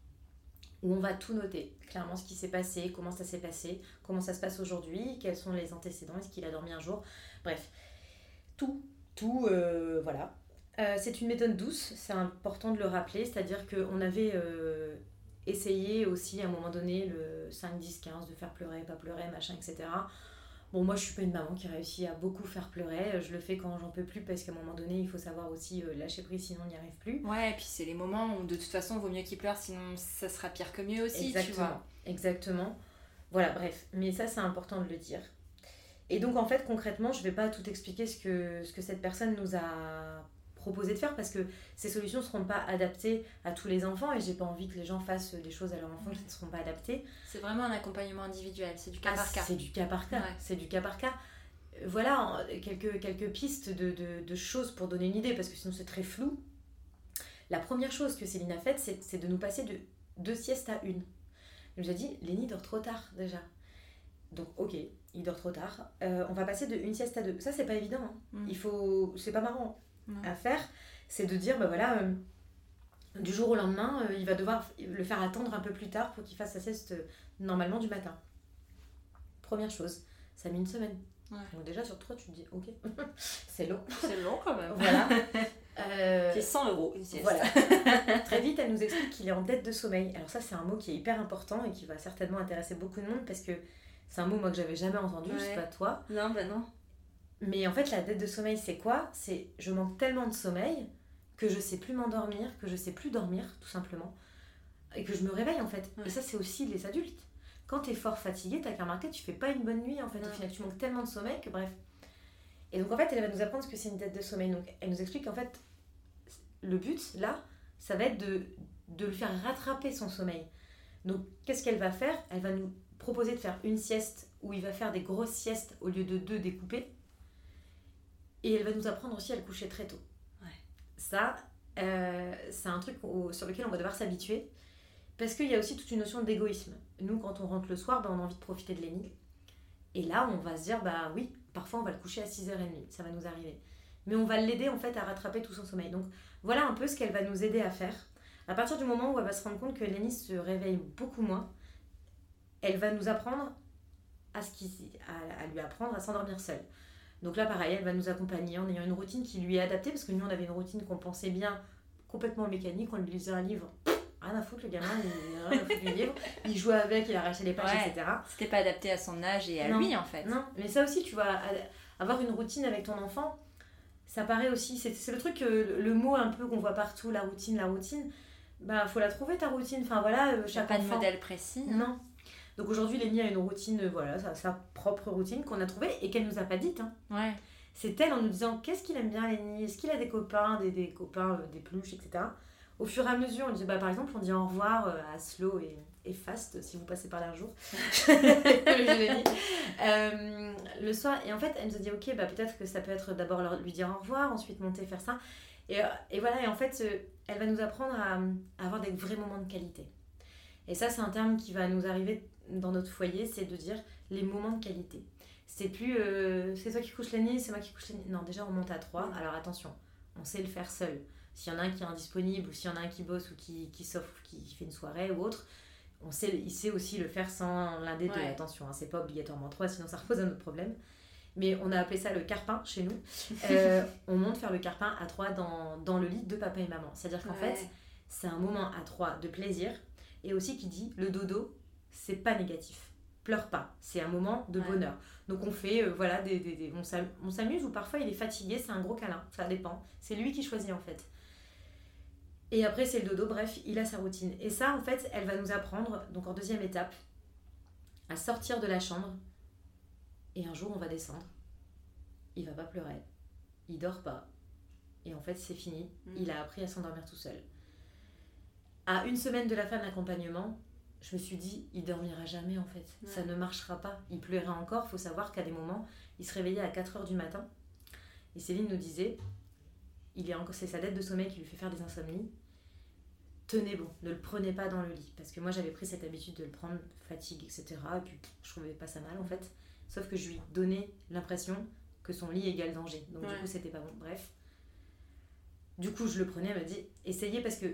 B: où on va tout noter, clairement ce qui s'est passé, comment ça s'est passé, comment ça se passe aujourd'hui, quels sont les antécédents, est-ce qu'il a dormi un jour, bref, tout, tout, euh, voilà. Euh, c'est une méthode douce, c'est important de le rappeler, c'est-à-dire qu'on avait euh, essayé aussi à un moment donné le 5, 10, 15 de faire pleurer, pas pleurer, machin, etc. Bon, moi, je suis pas une maman qui réussit à beaucoup faire pleurer. Je le fais quand j'en peux plus parce qu'à un moment donné, il faut savoir aussi euh, lâcher prise, sinon on n'y arrive plus.
C: Ouais, et puis c'est les moments où de toute façon, il vaut mieux qu'il pleure, sinon ça sera pire que mieux aussi,
B: Exactement.
C: tu vois.
B: Exactement. Voilà, bref. Mais ça, c'est important de le dire. Et donc, en fait, concrètement, je vais pas tout expliquer ce que, ce que cette personne nous a proposé de faire parce que ces solutions ne seront pas adaptées à tous les enfants et j'ai pas envie que les gens fassent des choses à leurs enfants qui ne seront pas adaptées.
C: C'est vraiment un accompagnement individuel, c'est du cas
B: Ah,
C: par cas.
B: C'est du cas par cas.
C: Ouais.
B: C'est du cas par cas. Voilà quelques, quelques pistes de, de- de choses pour donner une idée, parce que sinon c'est très flou. La première chose que Céline a faite, c'est de nous passer de deux siestes à une. Elle nous a dit, Lenny dort trop tard déjà. Donc ok, il dort trop tard. Euh, on va passer de une sieste à deux. Ça c'est pas évident. hein.
C: Mm.
B: Il faut, c'est pas marrant. À faire. C'est de dire, bah voilà, euh, du jour au lendemain, euh, il va devoir le faire attendre un peu plus tard pour qu'il fasse sa sieste euh, normalement du matin. Première chose, ça met une semaine.
C: Ouais.
B: Donc déjà sur trois, tu te dis, ok, c'est long.
C: C'est long quand même.
B: Voilà.
C: C'est 100 euros une sieste.
B: voilà. Très vite, elle nous explique qu'il est en dette de sommeil. Alors ça, c'est un mot qui est hyper important et qui va certainement intéresser beaucoup de monde parce que c'est un mot moi que j'avais jamais entendu, je sais
C: Ouais.
B: pas toi.
C: Non, bah non.
B: Mais en fait, la dette de sommeil, c'est quoi? C'est je manque tellement de sommeil que je sais plus m'endormir, que je sais plus dormir, tout simplement, et que je me réveille en fait.
C: Ouais.
B: Et ça, c'est aussi les adultes. Quand tu es fort fatigué, t'as qu'à remarquer, tu fais pas une bonne nuit en fait. Au final, tu manques tellement de sommeil que bref. Et donc en fait, elle va nous apprendre ce que c'est une dette de sommeil. Donc elle nous explique qu'en fait, le but là, ça va être de, de le faire rattraper son sommeil. Donc qu'est-ce qu'elle va faire? Elle va nous proposer de faire une sieste où il va faire des grosses siestes au lieu de deux découpées. Et elle va nous apprendre aussi à le coucher très tôt.
C: Ouais.
B: Ça, euh, c'est un truc au- sur lequel on va devoir s'habituer. Parce qu'il y a aussi toute une notion d'égoïsme. Nous, quand on rentre le soir, ben, on a envie de profiter de Lenny. Et là, on va se dire, bah oui, parfois on va le coucher à 6h30, ça va nous arriver. Mais on va l'aider en fait à rattraper tout son sommeil. Donc voilà un peu ce qu'elle va nous aider à faire. À partir du moment où elle va se rendre compte que Lenny se réveille beaucoup moins, elle va nous apprendre à, ce qui, à, à lui apprendre à s'endormir seule. Donc là, pareil, elle va nous accompagner en ayant une routine qui lui est adaptée, parce que nous, on avait une routine qu'on pensait bien complètement mécanique, on lui lisait un livre, rien à foutre, le gamin, il a rien à foutre du livre, il jouait avec, il arrachait les pages,
C: Ouais.
B: etc.
C: C'était pas adapté à son âge et à
B: Non.
C: lui en fait.
B: Non, mais ça aussi, tu vois, avoir une routine avec ton enfant, ça paraît aussi, c'est le truc, que le, mot un peu qu'on voit partout, la routine, la routine, bah faut la trouver ta routine, enfin voilà, euh, chaque
C: pas de modèle précis. hein.
B: Non. Donc aujourd'hui, Lénie a une routine, euh, voilà, sa, sa propre routine qu'on a trouvée et qu'elle nous a pas dite. hein.
C: Ouais.
B: C'est elle en nous disant qu'est-ce qu'il aime bien Lénie, est-ce qu'il a des copains, des, des copains, euh, des peluches, etc. Au fur et à mesure, on dit, bah, par exemple, on dit au revoir euh, à Slow et, et Fast si vous passez par là un jour. Je. Euh, le soir, et en fait, elle nous a dit, ok, bah, peut-être que ça peut être d'abord lui dire au revoir, ensuite monter, faire ça. Et, et voilà, et en fait, elle va nous apprendre à, à avoir des vrais moments de qualité. Et ça, c'est un terme qui va nous arriver dans notre foyer, c'est de dire les moments de qualité. C'est plus euh, c'est toi qui couches la nuit, c'est moi qui couche la nuit. Non, déjà on monte à trois. Alors attention, on sait le faire seul. S'il y en a un qui est indisponible ou s'il y en a un qui bosse ou qui, qui s'offre, qui fait une soirée ou autre, on sait, il sait aussi le faire sans l'un des deux. Attention, hein, c'est pas obligatoirement trois, sinon ça repose un autre problème. Mais on a appelé ça le carpin chez nous. Euh, on monte faire le carpin à trois dans, dans le lit de papa et maman. C'est-à-dire qu'en
C: Ouais.
B: fait, c'est un moment à trois de plaisir et aussi qui dit le dodo, c'est pas négatif. Pleure pas, c'est un moment de
C: Ouais.
B: bonheur. Donc on fait, euh, voilà, des, des, des- on s'am- on s'amuse ou parfois il est fatigué, c'est un gros câlin, ça dépend. C'est lui qui choisit en fait. Et après c'est le dodo, bref, il a sa routine. Et ça en fait, elle va nous apprendre, donc en deuxième étape, à sortir de la chambre. Et un jour on va descendre. Il va pas pleurer, il dort pas. Et en fait c'est fini,
C: Mm.
B: il a appris à s'endormir tout seul. À une semaine de la fin de l'accompagnement, je me suis dit, il dormira jamais en fait.
C: Ouais.
B: Ça ne marchera pas. Il pleura encore. faut savoir qu'à des moments, il se réveillait à 4 heures du matin. Et Céline nous disait, il est encore, c'est sa dette de sommeil qui lui fait faire des insomnies. Tenez bon, ne le prenez pas dans le lit. Parce que moi j'avais pris cette habitude de le prendre, fatigue, etc. Et puis je trouvais pas ça mal en fait. Sauf que je lui donnais l'impression que son lit égale danger. Donc
C: Ouais.
B: du coup c'était pas bon. Bref. Du coup je le prenais, elle me dit, essayez parce que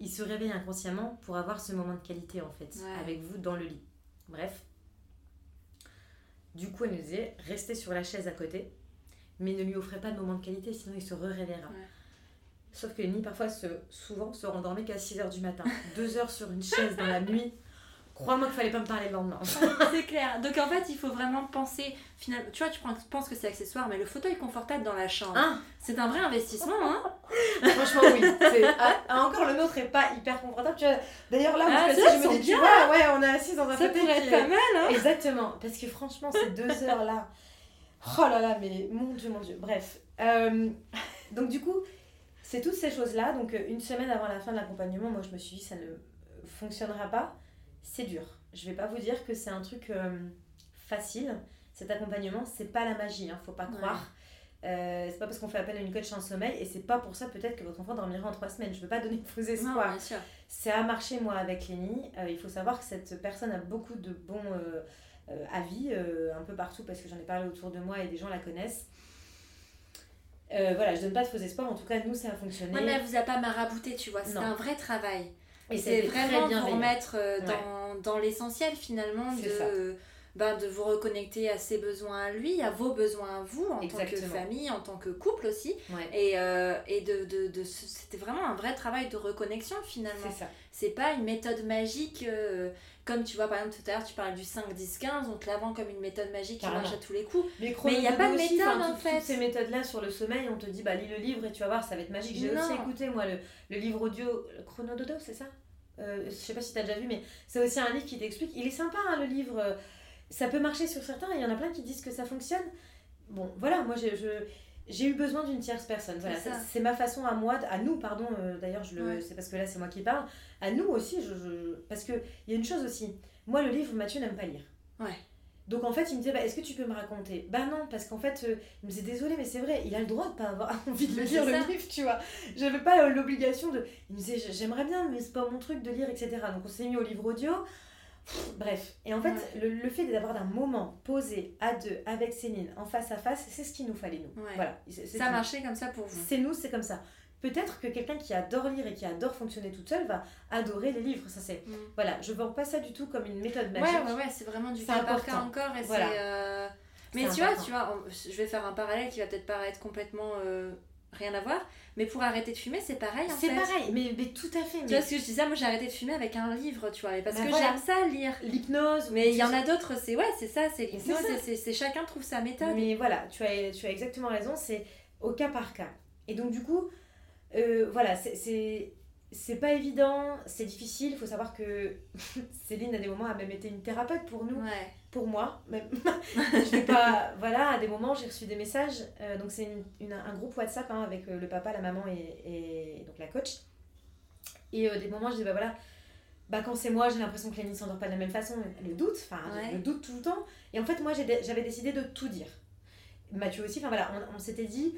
B: il se réveille inconsciemment pour avoir ce moment de qualité en fait,
C: Ouais.
B: avec vous dans le lit. Bref. Du coup, elle nous disait, restez sur la chaise à côté, mais ne lui offrez pas de moment de qualité, sinon il se re-réveillera.
C: Ouais.
B: Sauf que Lenny, parfois, se, souvent, se rendormait qu'à 6h du matin. Deux heures sur une chaise dans la nuit, Crois-moi qu'il fallait pas me parler le lendemain.
C: c'est clair. Donc en fait, il faut vraiment penser. Finalement, tu vois, tu penses que c'est accessoire, mais le fauteuil confortable dans la chambre,
B: Hein
C: c'est un vrai investissement. Hein
B: Franchement, oui. Ah, ah, encore le nôtre est pas hyper confortable. Tu vois, D'ailleurs, là,
C: Ah,
B: je
C: ça,
B: je me dis, tu vois, ouais, on est assis dans un
C: Ça
B: fauteuil
C: pourrait
B: qui
C: être pas mal, hein
B: Exactement, parce que franchement, ces deux heures-là, oh là là, mais mon Dieu, mon Dieu. Bref, Euh, donc du coup, c'est toutes ces choses-là. Donc euh, une semaine avant la fin de l'accompagnement, moi je me suis dit, ça ne fonctionnera pas, c'est dur. Je vais pas vous dire que c'est un truc euh, facile. Cet accompagnement, c'est pas la magie, hein, faut pas croire. Euh, c'est pas parce qu'on fait appel à une coach en sommeil et c'est pas pour ça peut-être que votre enfant dormira en trois semaines. Je veux pas donner de faux espoirs. Ça a marché moi avec Lénie. Euh, il faut savoir que cette personne a beaucoup de bons euh, euh, avis un peu partout parce que j'en ai parlé autour de moi et des gens la connaissent. Voilà, je donne pas de faux espoirs. En tout cas, nous, ça a fonctionné.
C: Ouais, mais elle vous a pas marabouté, tu vois. C'est un vrai travail.
B: Et
C: c'est vraiment remettre euh,
B: Ouais.
C: dans, dans l'essentiel finalement de, ben, de vous reconnecter à ses besoins à lui, à vos besoins à vous, en tant que famille, en tant que couple aussi.
B: Ouais,
C: Et, euh, et de, de, c'était vraiment un vrai travail de reconnexion finalement.
B: c'est ça.
C: C'est pas une méthode magique euh, comme tu vois par exemple tout à l'heure tu parlais du 5, 10, 15, on te la vend comme une méthode magique qui marche à tous les coups.
B: Mais
C: il y a pas de
B: aussi,
C: méthode, en fait.
B: Toutes ces méthodes-là sur le sommeil, on te dit, bah lis le livre et tu vas voir, ça va être magique. J'ai aussi écouté, moi, le, le livre audio Chronododo, c'est ça? Euh, Je sais pas si tu as déjà vu, mais c'est aussi un livre qui t'explique. Il est sympa, hein, le livre. euh, Ça peut marcher sur certains, il y en a plein qui disent que ça fonctionne. Bon, voilà, moi, j'ai je- j'ai eu besoin d'une tierce personne. Voilà,
C: C'est
B: ma façon à moi, à nous, pardon, euh, d'ailleurs, je le
C: Ouais.
B: c'est parce que là, c'est moi qui parle. À nous aussi, je, je- parce qu'il y a une chose aussi. Moi, le livre, Mathieu n'aime pas lire.
C: Ouais.
B: Donc en fait, il me disait, bah, est-ce que tu peux me raconter? Bah non, parce qu'en fait, euh, il me disait, désolé, mais c'est vrai, il a le droit de pas avoir envie de
C: Mais
B: lire, le livre, tu vois. J'avais pas euh, l'obligation de... Il me disait, j'aimerais bien, mais c'est pas mon truc de lire, etc. Donc on s'est mis au livre audio. Bref, et en fait,
C: Ouais.
B: le, le fait d'avoir un moment posé à deux avec Céline, en face à face, c'est ce qu'il nous fallait, nous.
C: Ouais.
B: Voilà. c'est
C: Ça marché comme ça pour vous.
B: C'est nous, c'est comme ça. Peut-être que quelqu'un qui adore lire et qui adore fonctionner toute seule va adorer les livres. Ça, c'est...
C: Mm.
B: Voilà, je vends pas ça du tout comme une méthode magique.
C: ouais, ouais, c'est vraiment du cas par cas encore. Et
B: Voilà.
C: euh, Mais tu vois, tu vois, je vais faire un parallèle qui va peut-être paraître complètement euh, rien à voir, mais pour arrêter de fumer, c'est pareil en
B: C'est
C: fait.
B: pareil, mais, mais tout à fait.
C: Tu
B: mais-
C: vois ce que je disais, moi j'ai arrêté de fumer avec un livre, tu vois, parce
B: Bah
C: que
B: voilà.
C: j'aime ça lire.
B: l'hypnose.
C: Mais il y en a d'autres, c'est ouais, c'est ça, c'est l'hypnose,
B: C'est
C: c'est c'est chacun trouve sa méthode.
B: Mais voilà, tu as, tu as exactement raison, c'est au cas par cas. Et donc, du coup, euh, voilà, c'est- c'est. C'est pas évident, c'est difficile. Il faut savoir que Céline, à des moments, a même été une thérapeute pour nous,
C: Ouais.
B: Pour moi. Même. je vais pas. Voilà, à des moments, j'ai reçu des messages. euh, donc, c'est une- une- un groupe WhatsApp hein, avec euh, le papa, la maman et, et donc la coach. Et euh, des moments, je dis, bah voilà, bah quand c'est moi, j'ai l'impression que Lénie s'endort pas de la même façon. Le doute, enfin,
C: Ouais.
B: le doute tout le temps. Et en fait, moi, j'avais décidé de tout dire. Mathieu aussi, enfin voilà, on, on s'était dit,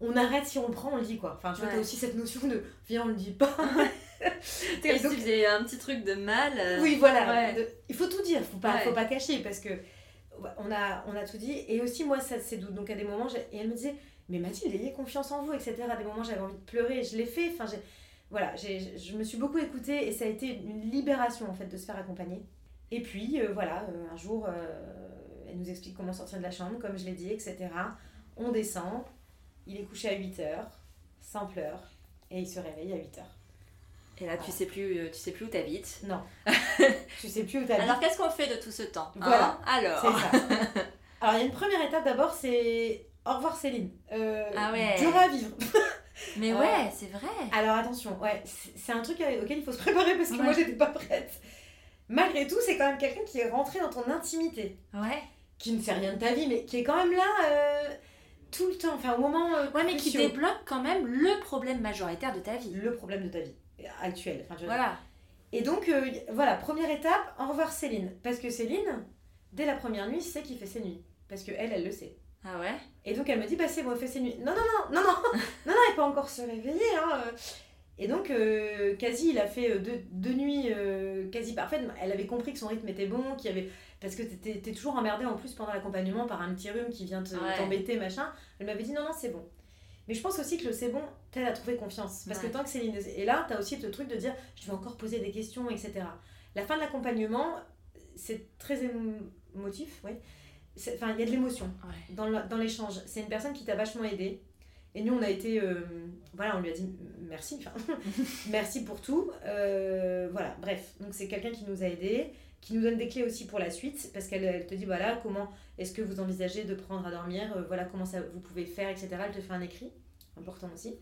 B: on arrête si on le prend, on le dit quoi. Enfin, tu vois, t'as aussi cette notion de, viens, on le dit pas. Et
C: si
B: donc-
C: tu faisais un petit truc de mal. euh,
B: Oui, voilà.
C: Ouais.
B: de- il faut tout dire, faut pas,
C: Ouais.
B: faut pas cacher parce que on a, on a tout dit. Et aussi, moi, ça, c'est doute. Donc, à des moments, j'ai- et elle me disait, mais Mathilde, ayez confiance en vous, etc. À des moments, j'avais envie de pleurer, je l'ai fait. Enfin, j'ai- voilà, j'ai- je me suis beaucoup écoutée et ça a été une libération en fait de se faire accompagner. Et puis, euh, voilà, euh, un jour, elle nous explique comment sortir de la chambre, comme je l'ai dit, etc. On descend, il est couché à 8 heures, sans pleurs, et il se réveille à 8 heures.
C: Et là, tu sais plus, euh, tu sais plus où t'habites.
B: Non. tu sais plus où t'habites.
C: Alors, qu'est-ce qu'on fait de tout ce temps hein
B: Voilà.
C: Alors.
B: Ça. Alors, il y a une première étape d'abord, c'est au revoir Céline. Euh,
C: Ah ouais.
B: Dur à vivre.
C: Mais
B: Euh,
C: ouais, c'est vrai.
B: Alors, attention, ouais, c'est c'est un truc auquel il faut se préparer parce que
C: Ouais.
B: moi, j'étais pas prête. Malgré tout, c'est quand même quelqu'un qui est rentré dans ton intimité,
C: Ouais.
B: qui ne sait rien de ta vie, mais qui est quand même là euh, tout le temps, enfin au moment. euh,
C: Ouais, mais qui débloque quand même le problème majoritaire de ta vie.
B: le problème de ta vie actuelle. Enfin, veux dire.
C: Voilà.
B: Et donc, euh, voilà, première étape, au revoir Céline. Parce que Céline, dès la première nuit, sait qu'il fait ses nuits. Parce que elle, elle le sait.
C: Ah ouais?
B: Et donc elle me dit, bah c'est bon, fait ses nuits. Non, non, non, non, non, non, non, elle peut encore se réveiller. Hein. euh. Et donc, euh, quasi, il a fait euh, deux, deux nuits euh, quasi parfaites. Elle avait compris que son rythme était bon, qu'il y avait... Parce que t'es t'es toujours emmerdé en plus pendant l'accompagnement par un petit rhume qui vient te-
C: Ouais.
B: t'embêter, machin. Elle m'avait dit, non, non, c'est bon. Mais je pense aussi que le c'est bon t'aide à trouver confiance. Parce
C: Ouais.
B: que tant que Céline est là, t'as aussi le truc de dire, je vais encore poser des questions, etc. La fin de l'accompagnement, c'est très émotif, oui. Enfin, il y a de l'émotion
C: Ouais.
B: dans l'échange. C'est une personne qui t'a vachement aidé. Et nous, on a été. euh, voilà, on lui a dit merci. merci pour tout. Euh, voilà, bref. Donc, c'est quelqu'un qui nous a aidés. Qui nous donne des clés aussi pour la suite, parce qu'elle elle te dit voilà comment est-ce que vous envisagez de prendre à dormir, euh, voilà comment ça vous pouvez faire, etc. Elle te fait un écrit, important aussi.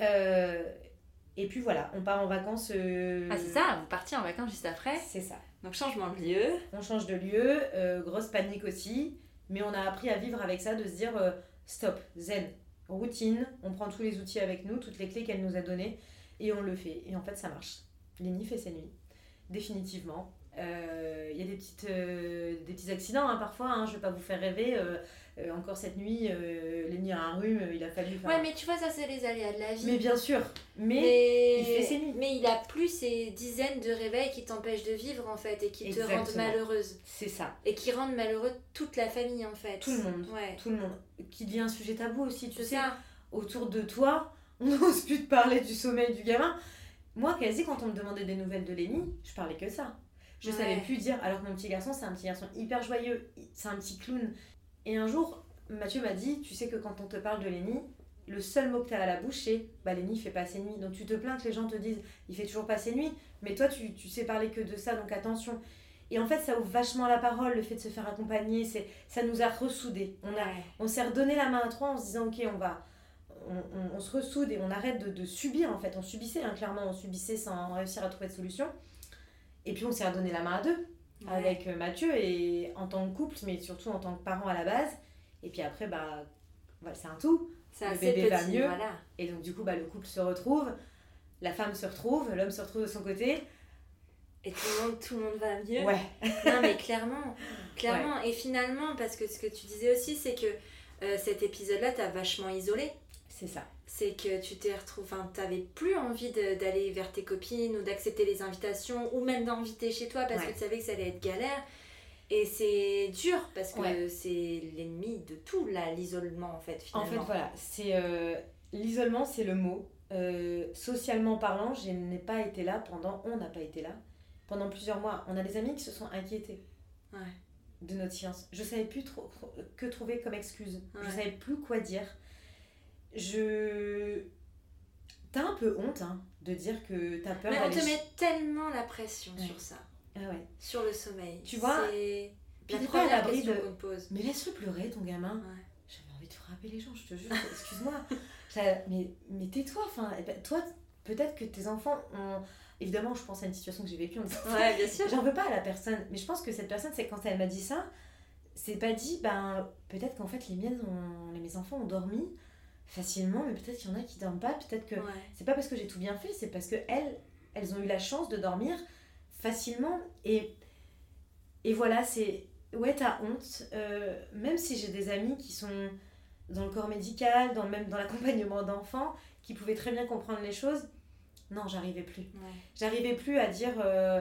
B: Euh, et puis voilà, on part en vacances. euh,
C: Ah, c'est ça, vous partiez en vacances juste après.
B: C'est ça.
C: Donc, changement de lieu.
B: On change de lieu, euh, grosse panique aussi, mais on a appris à vivre avec ça, de se dire euh, stop, zen, routine, on prend tous les outils avec nous, toutes les clés qu'elle nous a données, et on le fait. Et en fait, ça marche. Lénie fait ses nuits, définitivement. Euh, Il y a des, petites, euh, des petits accidents hein, parfois, hein, je ne vais pas vous faire rêver. euh, euh, encore cette nuit, euh, Lénie a un rhume, il a fallu.
C: Ouais, mais tu vois, ça, c'est les aléas de la vie.
B: mais bien sûr, mais,
C: Mais
B: il fait ses nuits.
C: Mais il a plus ces dizaines de réveils qui t'empêchent de vivre en fait et qui te rendent malheureuse.
B: c'est ça.
C: Et qui rendent malheureux toute la famille en fait.
B: Tout le monde.
C: Ouais.
B: Tout le monde. Qui devient un sujet tabou aussi, tu sais.
C: ça.
B: autour de toi, on n'ose plus te parler du sommeil du gamin. Moi, quasi, quand on me demandait des nouvelles de Lénie, je parlais que ça. Je
C: Ouais.
B: savais plus dire, alors que mon petit garçon, c'est un petit garçon hyper joyeux, c'est un petit clown. Et un jour, Mathieu m'a dit, tu sais que quand on te parle de Lénie, le seul mot que tu as à la bouche, c'est bah Lénie fait pas ses nuits. Donc tu te plains que les gens te disent, il fait toujours pas ses nuits, mais toi, tu, tu sais parler que de ça, donc attention. Et en fait, ça ouvre vachement la parole, le fait de se faire accompagner, c'est, ça nous a ressoudés. On a, on s'est redonné la main à trois en se disant ok on va on, on- on se ressoude et on arrête de, de subir en fait on subissait hein, clairement on subissait sans réussir à trouver de solution et puis on s'est redonné la main à deux
C: Ouais.
B: avec euh, Mathieu et en tant que couple mais surtout en tant que parent à la base et puis après bah voilà, c'est un tout
C: C'est
B: le bébé va mieux.
C: voilà.
B: et donc du coup bah, le couple se retrouve la femme se retrouve l'homme se retrouve de son côté
C: Et tout le monde, tout le monde va mieux.
B: ouais
C: Non mais clairement, clairement. Et finalement, parce que ce que tu disais aussi, c'est que euh, cet épisode-là t'a vachement isolé.
B: C'est ça
C: C'est que tu t'es retrouvé, enfin, t'avais plus envie d'aller vers tes copines ou d'accepter les invitations ou même d'inviter chez toi parce
B: Ouais.
C: que tu savais que ça allait être galère. Et c'est dur parce que
B: Ouais.
C: c'est l'ennemi de tout, là, l'isolement en fait,
B: En
C: finalement.
B: fait, voilà, c'est euh, l'isolement, c'est le mot. Euh, socialement parlant, je n'ai pas été là pendant, on n'a pas été là pendant plusieurs mois. On a des amis qui se sont inquiétés
C: Ouais.
B: de notre silence. Je savais plus trop, trop- que trouver comme excuse. Je
C: Ouais.
B: savais plus quoi dire. Je t'as un peu honte hein, de dire que t'as peur
C: Mais on te met tellement la pression
B: Ouais.
C: sur ça,
B: Ah ouais.
C: sur le sommeil.
B: Tu vois,
C: C'est
B: puis
C: la
B: à
C: première
B: l'abri
C: question
B: de-
C: qu'on te pose.
B: Mais laisse-le pleurer ton gamin.
C: Ouais.
B: J'avais envie de frapper les gens, je te jure. Excuse-moi. Ça- mais mais tais-toi. Enfin, ben, toi, peut-être que tes enfants ont. Évidemment, je pense à une situation que j'ai vécue en disant
C: Ouais, bien sûr.
B: J'en veux pas à la personne, mais je pense que cette personne, c'est quand elle m'a dit ça, c'est pas dit, ben peut-être qu'en fait les miennes, ont, les, mes enfants ont dormi facilement, mais peut-être qu'il y en a qui dorment pas, peut-être que
C: Ouais.
B: c'est pas parce que j'ai tout bien fait, c'est parce que elles, elles ont eu la chance de dormir facilement et et voilà, c'est ouais t'as honte, euh, même si j'ai des amis qui sont dans le corps médical, dans même dans l'accompagnement d'enfants, qui pouvaient très bien comprendre les choses, non j'arrivais plus.
C: Ouais.
B: J'arrivais plus à dire euh,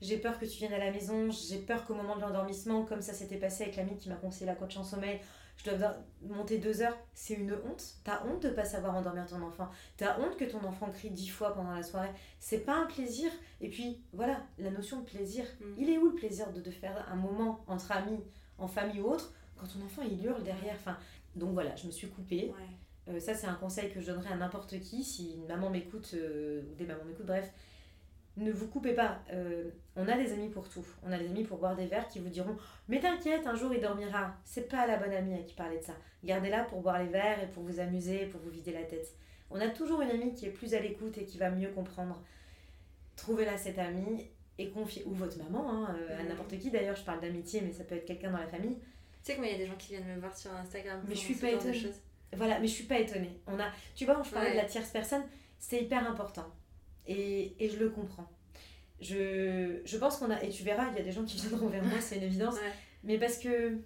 B: j'ai peur que tu viennes à la maison, j'ai peur qu'au moment de l'endormissement, comme ça s'était passé avec l'ami qui m'a conseillé la coach en sommeil, je dois monter deux heures. C'est une honte. T'as honte de pas savoir endormir ton enfant. T'as honte que ton enfant crie dix fois pendant la soirée. C'est pas un plaisir. Et puis voilà, la notion de plaisir.
C: Mm.
B: Il est où le plaisir de, de faire un moment entre amis, en famille ou autre, quand ton enfant il hurle derrière? Enfin, Donc voilà, je me suis coupée.
C: Ouais.
B: Euh, ça, c'est un conseil que je donnerais à n'importe qui. Si une maman m'écoute, euh, ou des mamans m'écoutent, bref, ne vous coupez pas. Euh, on a des amis pour tout. On a des amis pour boire des verres qui vous diront Mais t'inquiète, un jour il dormira. C'est pas la bonne amie à qui parler de ça. Gardez-la pour boire les verres et pour vous amuser, pour vous vider la tête. On a toujours une amie qui est plus à l'écoute et qui va mieux comprendre. Trouvez-la cette amie et confiez, ou votre maman, hein, euh, à
C: Mhm.
B: n'importe qui d'ailleurs, je parle d'amitié, mais ça peut être quelqu'un dans la famille.
C: Tu sais que moi, il y a des gens qui viennent me voir sur Instagram.
B: Mais je suis pas étonnée. Voilà, mais je suis pas étonnée. On a, tu vois, je parlais
C: Ouais.
B: de la tierce personne, c'est hyper important. Et, et je le comprends. Je, je pense qu'on a, et tu verras, il y a des gens qui viendront vers moi, c'est une évidence,
C: Ouais.
B: mais parce que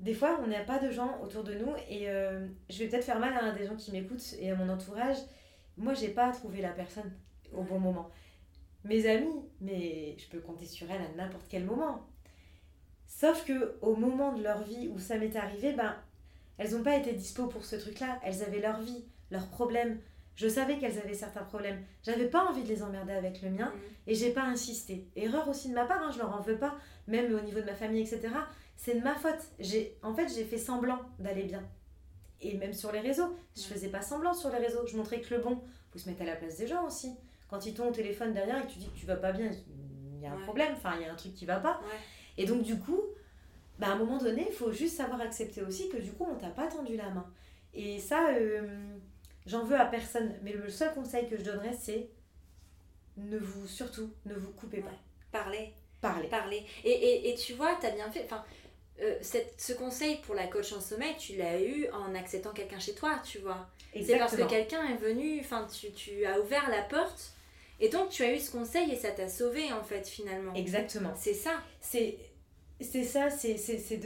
B: des fois, on n'a pas de gens autour de nous, et euh, je vais peut-être faire mal à des gens qui m'écoutent et à mon entourage. Moi, j'ai pas trouvé la personne au bon moment. Mes amis, mais je peux compter sur elles à n'importe quel moment. Sauf que au moment de leur vie où ça m'est arrivé, ben, elles n'ont pas été dispo pour ce truc-là. Elles avaient leur vie, leurs problèmes. Je savais qu'elles avaient certains problèmes. J'avais pas envie de les emmerder avec le mien
C: Mhm.
B: et j'ai pas insisté. Erreur aussi de ma part, hein, je leur en veux pas, même au niveau de ma famille, etc. C'est de ma faute. J'ai, en fait, j'ai fait semblant d'aller bien. Et même sur les réseaux, je faisais pas semblant sur les réseaux. Je montrais que le bon. Faut se mettre à la place des gens aussi. Quand ils t'ont au téléphone derrière et que tu dis que tu vas pas bien, disent, y a un
C: Ouais.
B: problème, enfin, il y a un truc qui va pas.
C: Ouais.
B: Et donc, du coup, bah, à un moment donné, il faut juste savoir accepter aussi que du coup, on t'a pas tendu la main. Et ça, euh, j'en veux à personne. Mais le seul conseil que je donnerais, c'est ne vous, surtout, ne vous coupez pas.
C: Parler.
B: Parlez.
C: parler. Et, et, et tu vois, tu as bien fait. Enfin, euh, cette- ce conseil pour la coach en sommeil, tu l'as eu en acceptant quelqu'un chez toi, tu vois. C'est parce que quelqu'un est venu, enfin, tu, tu as ouvert la porte. Et donc, tu as eu ce conseil et ça t'a sauvé, en fait, finalement.
B: Exactement.
C: C'est ça.
B: C'est c'est ça, c'est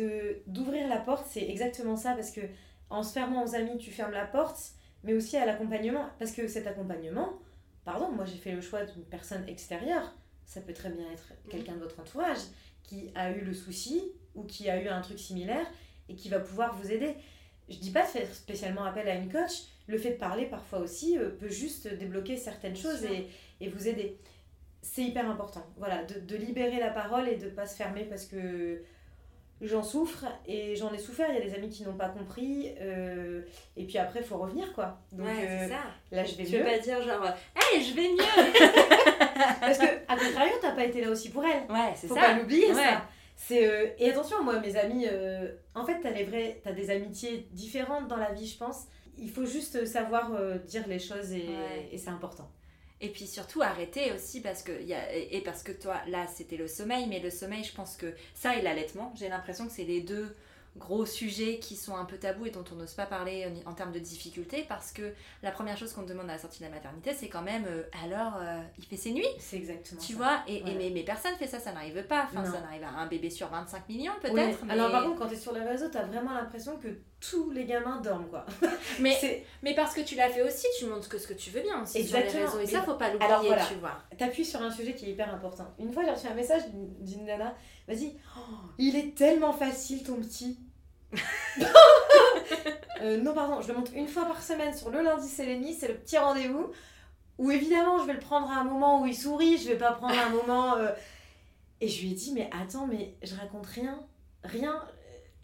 B: d'ouvrir la porte, c'est exactement ça, parce que en se fermant aux amis, tu fermes la porte, mais aussi à l'accompagnement, parce que cet accompagnement, pardon, moi j'ai fait le choix d'une personne extérieure, ça peut très bien être quelqu'un de votre entourage qui a eu le souci ou qui a eu un truc similaire et qui va pouvoir vous aider. Je dis pas de faire spécialement appel à une coach, le fait de parler parfois aussi euh, peut juste débloquer certaines choses et, et vous aider. C'est hyper important, voilà, de, de libérer la parole et de pas se fermer parce que j'en souffre et j'en ai souffert. Il y a des amis qui n'ont pas compris euh, et puis après, il faut revenir quoi. Donc
C: ouais,
B: euh,
C: ça.
B: là, je vais
C: Tu
B: mieux.
C: veux pas dire genre, hey, je vais mieux
B: Parce que, à contrario, t'as pas été là aussi pour elle.
C: Ouais, c'est
B: Faut
C: ça.
B: pas l'oublier
C: Ouais.
B: ça. C'est euh, et attention moi mes amis euh, en fait t'as les vrais t'as des amitiés différentes dans la vie je pense. Il faut juste savoir dire les choses et,
C: Ouais.
B: et c'est important.
C: Et puis surtout arrêter aussi parce que et parce que toi là c'était le sommeil mais le sommeil je pense que ça et l'allaitement j'ai l'impression que c'est les deux gros sujets qui sont un peu tabous et dont on n'ose pas parler en, en termes de difficultés parce que la première chose qu'on te demande à la sortie de la maternité c'est quand même euh, alors euh, il fait ses nuits
B: C'est exactement
C: tu
B: ça.
C: vois et, mais, mais personne fait ça ça n'arrive pas enfin
B: Non.
C: ça n'arrive à un bébé sur 25 millions
B: Oui.
C: peut-être mais,
B: Alors par contre quand t'es sur les réseaux t'as vraiment l'impression que tous les gamins dorment quoi.
C: mais, mais parce que tu l'as fait aussi tu montres que ce que tu veux bien aussi sur
B: Exactement.
C: les réseaux et ça
B: Mais-
C: faut pas l'oublier
B: voilà.
C: tu vois
B: T'appuies sur un sujet qui est hyper important. Une fois j'ai reçu un message d'une nana, vas-y, oh, il est tellement facile ton petit. Euh, non pardon, je le montre une fois par semaine sur le lundi Sélénie, c'est le petit rendez-vous où évidemment je vais le prendre à un moment où il sourit, je vais pas prendre un moment... euh, Et je lui ai dit mais attends mais je raconte rien, rien.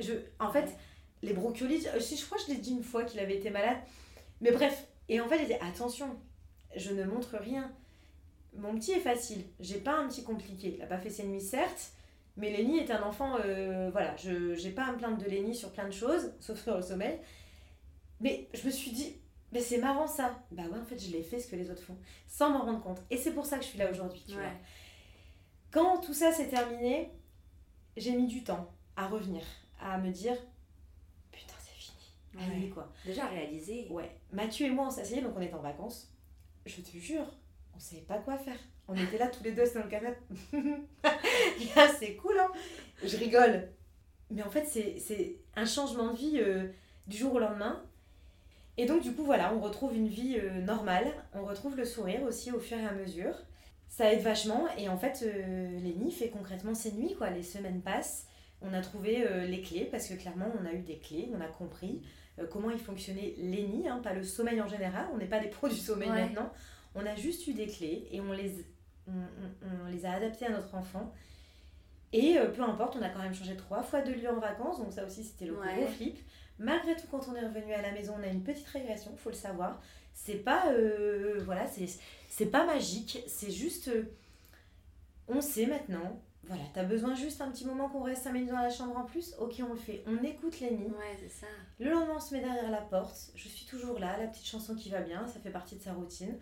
B: Je... En fait les brocolis, je, je crois que je l'ai dit une fois qu'il avait été malade, mais bref. Et en fait j'ai dit attention, je ne montre rien. Mon petit est facile. J'ai pas un petit compliqué. Il a pas fait ses nuits, certes. Mais Lenny est un enfant. euh, voilà, je j'ai pas à me plaindre de Lenny sur plein de choses, sauf sur le sommeil. Mais je me suis dit, mais c'est marrant ça. Bah ouais, en fait, je l'ai fait ce que les autres font, sans m'en rendre compte. Et c'est pour ça que je suis là aujourd'hui, tu
C: Ouais.
B: vois. Quand tout ça s'est terminé, j'ai mis du temps à revenir, à me dire, putain, c'est fini. Allez,
C: Ouais.
B: quoi.
C: déjà réalisé
B: Ouais, Mathieu et moi on s'est asseyés, donc on était en vacances. Je te jure, on savait pas quoi faire. On était là tous les deux dans le canapé. C'est cool, hein Je rigole. Mais en fait, c'est un changement de vie euh, du jour au lendemain. Et donc, du coup, voilà, on retrouve une vie euh, normale. On retrouve le sourire aussi au fur et à mesure. Ça aide vachement. Et en fait, euh, Lénie fait concrètement ses nuits, quoi. Les semaines passent. On a trouvé euh, les clés, parce que clairement, on a eu des clés. On a compris comment il fonctionnait Lénie, hein, pas le sommeil en général. On n'est pas des pros du sommeil
C: Ouais.
B: maintenant. On a juste eu des clés et on les, on, on- on les a adaptées à notre enfant. Et euh, peu importe, on a quand même changé trois fois de lieu en vacances, donc ça aussi c'était le
C: Ouais.
B: gros flip. Malgré tout, quand on est revenu à la maison, on a une petite régression, faut le savoir. C'est pas, euh, voilà, c'est c'est pas magique, c'est juste, euh, on sait maintenant. Voilà, t'as besoin juste un petit moment qu'on reste 5 minutes dans la chambre en plus Ok, on le fait. On écoute Lenny.
C: Ouais, c'est ça.
B: Le lendemain, on se met derrière la porte. Je suis toujours là, la petite chanson qui va bien, ça fait partie de sa routine.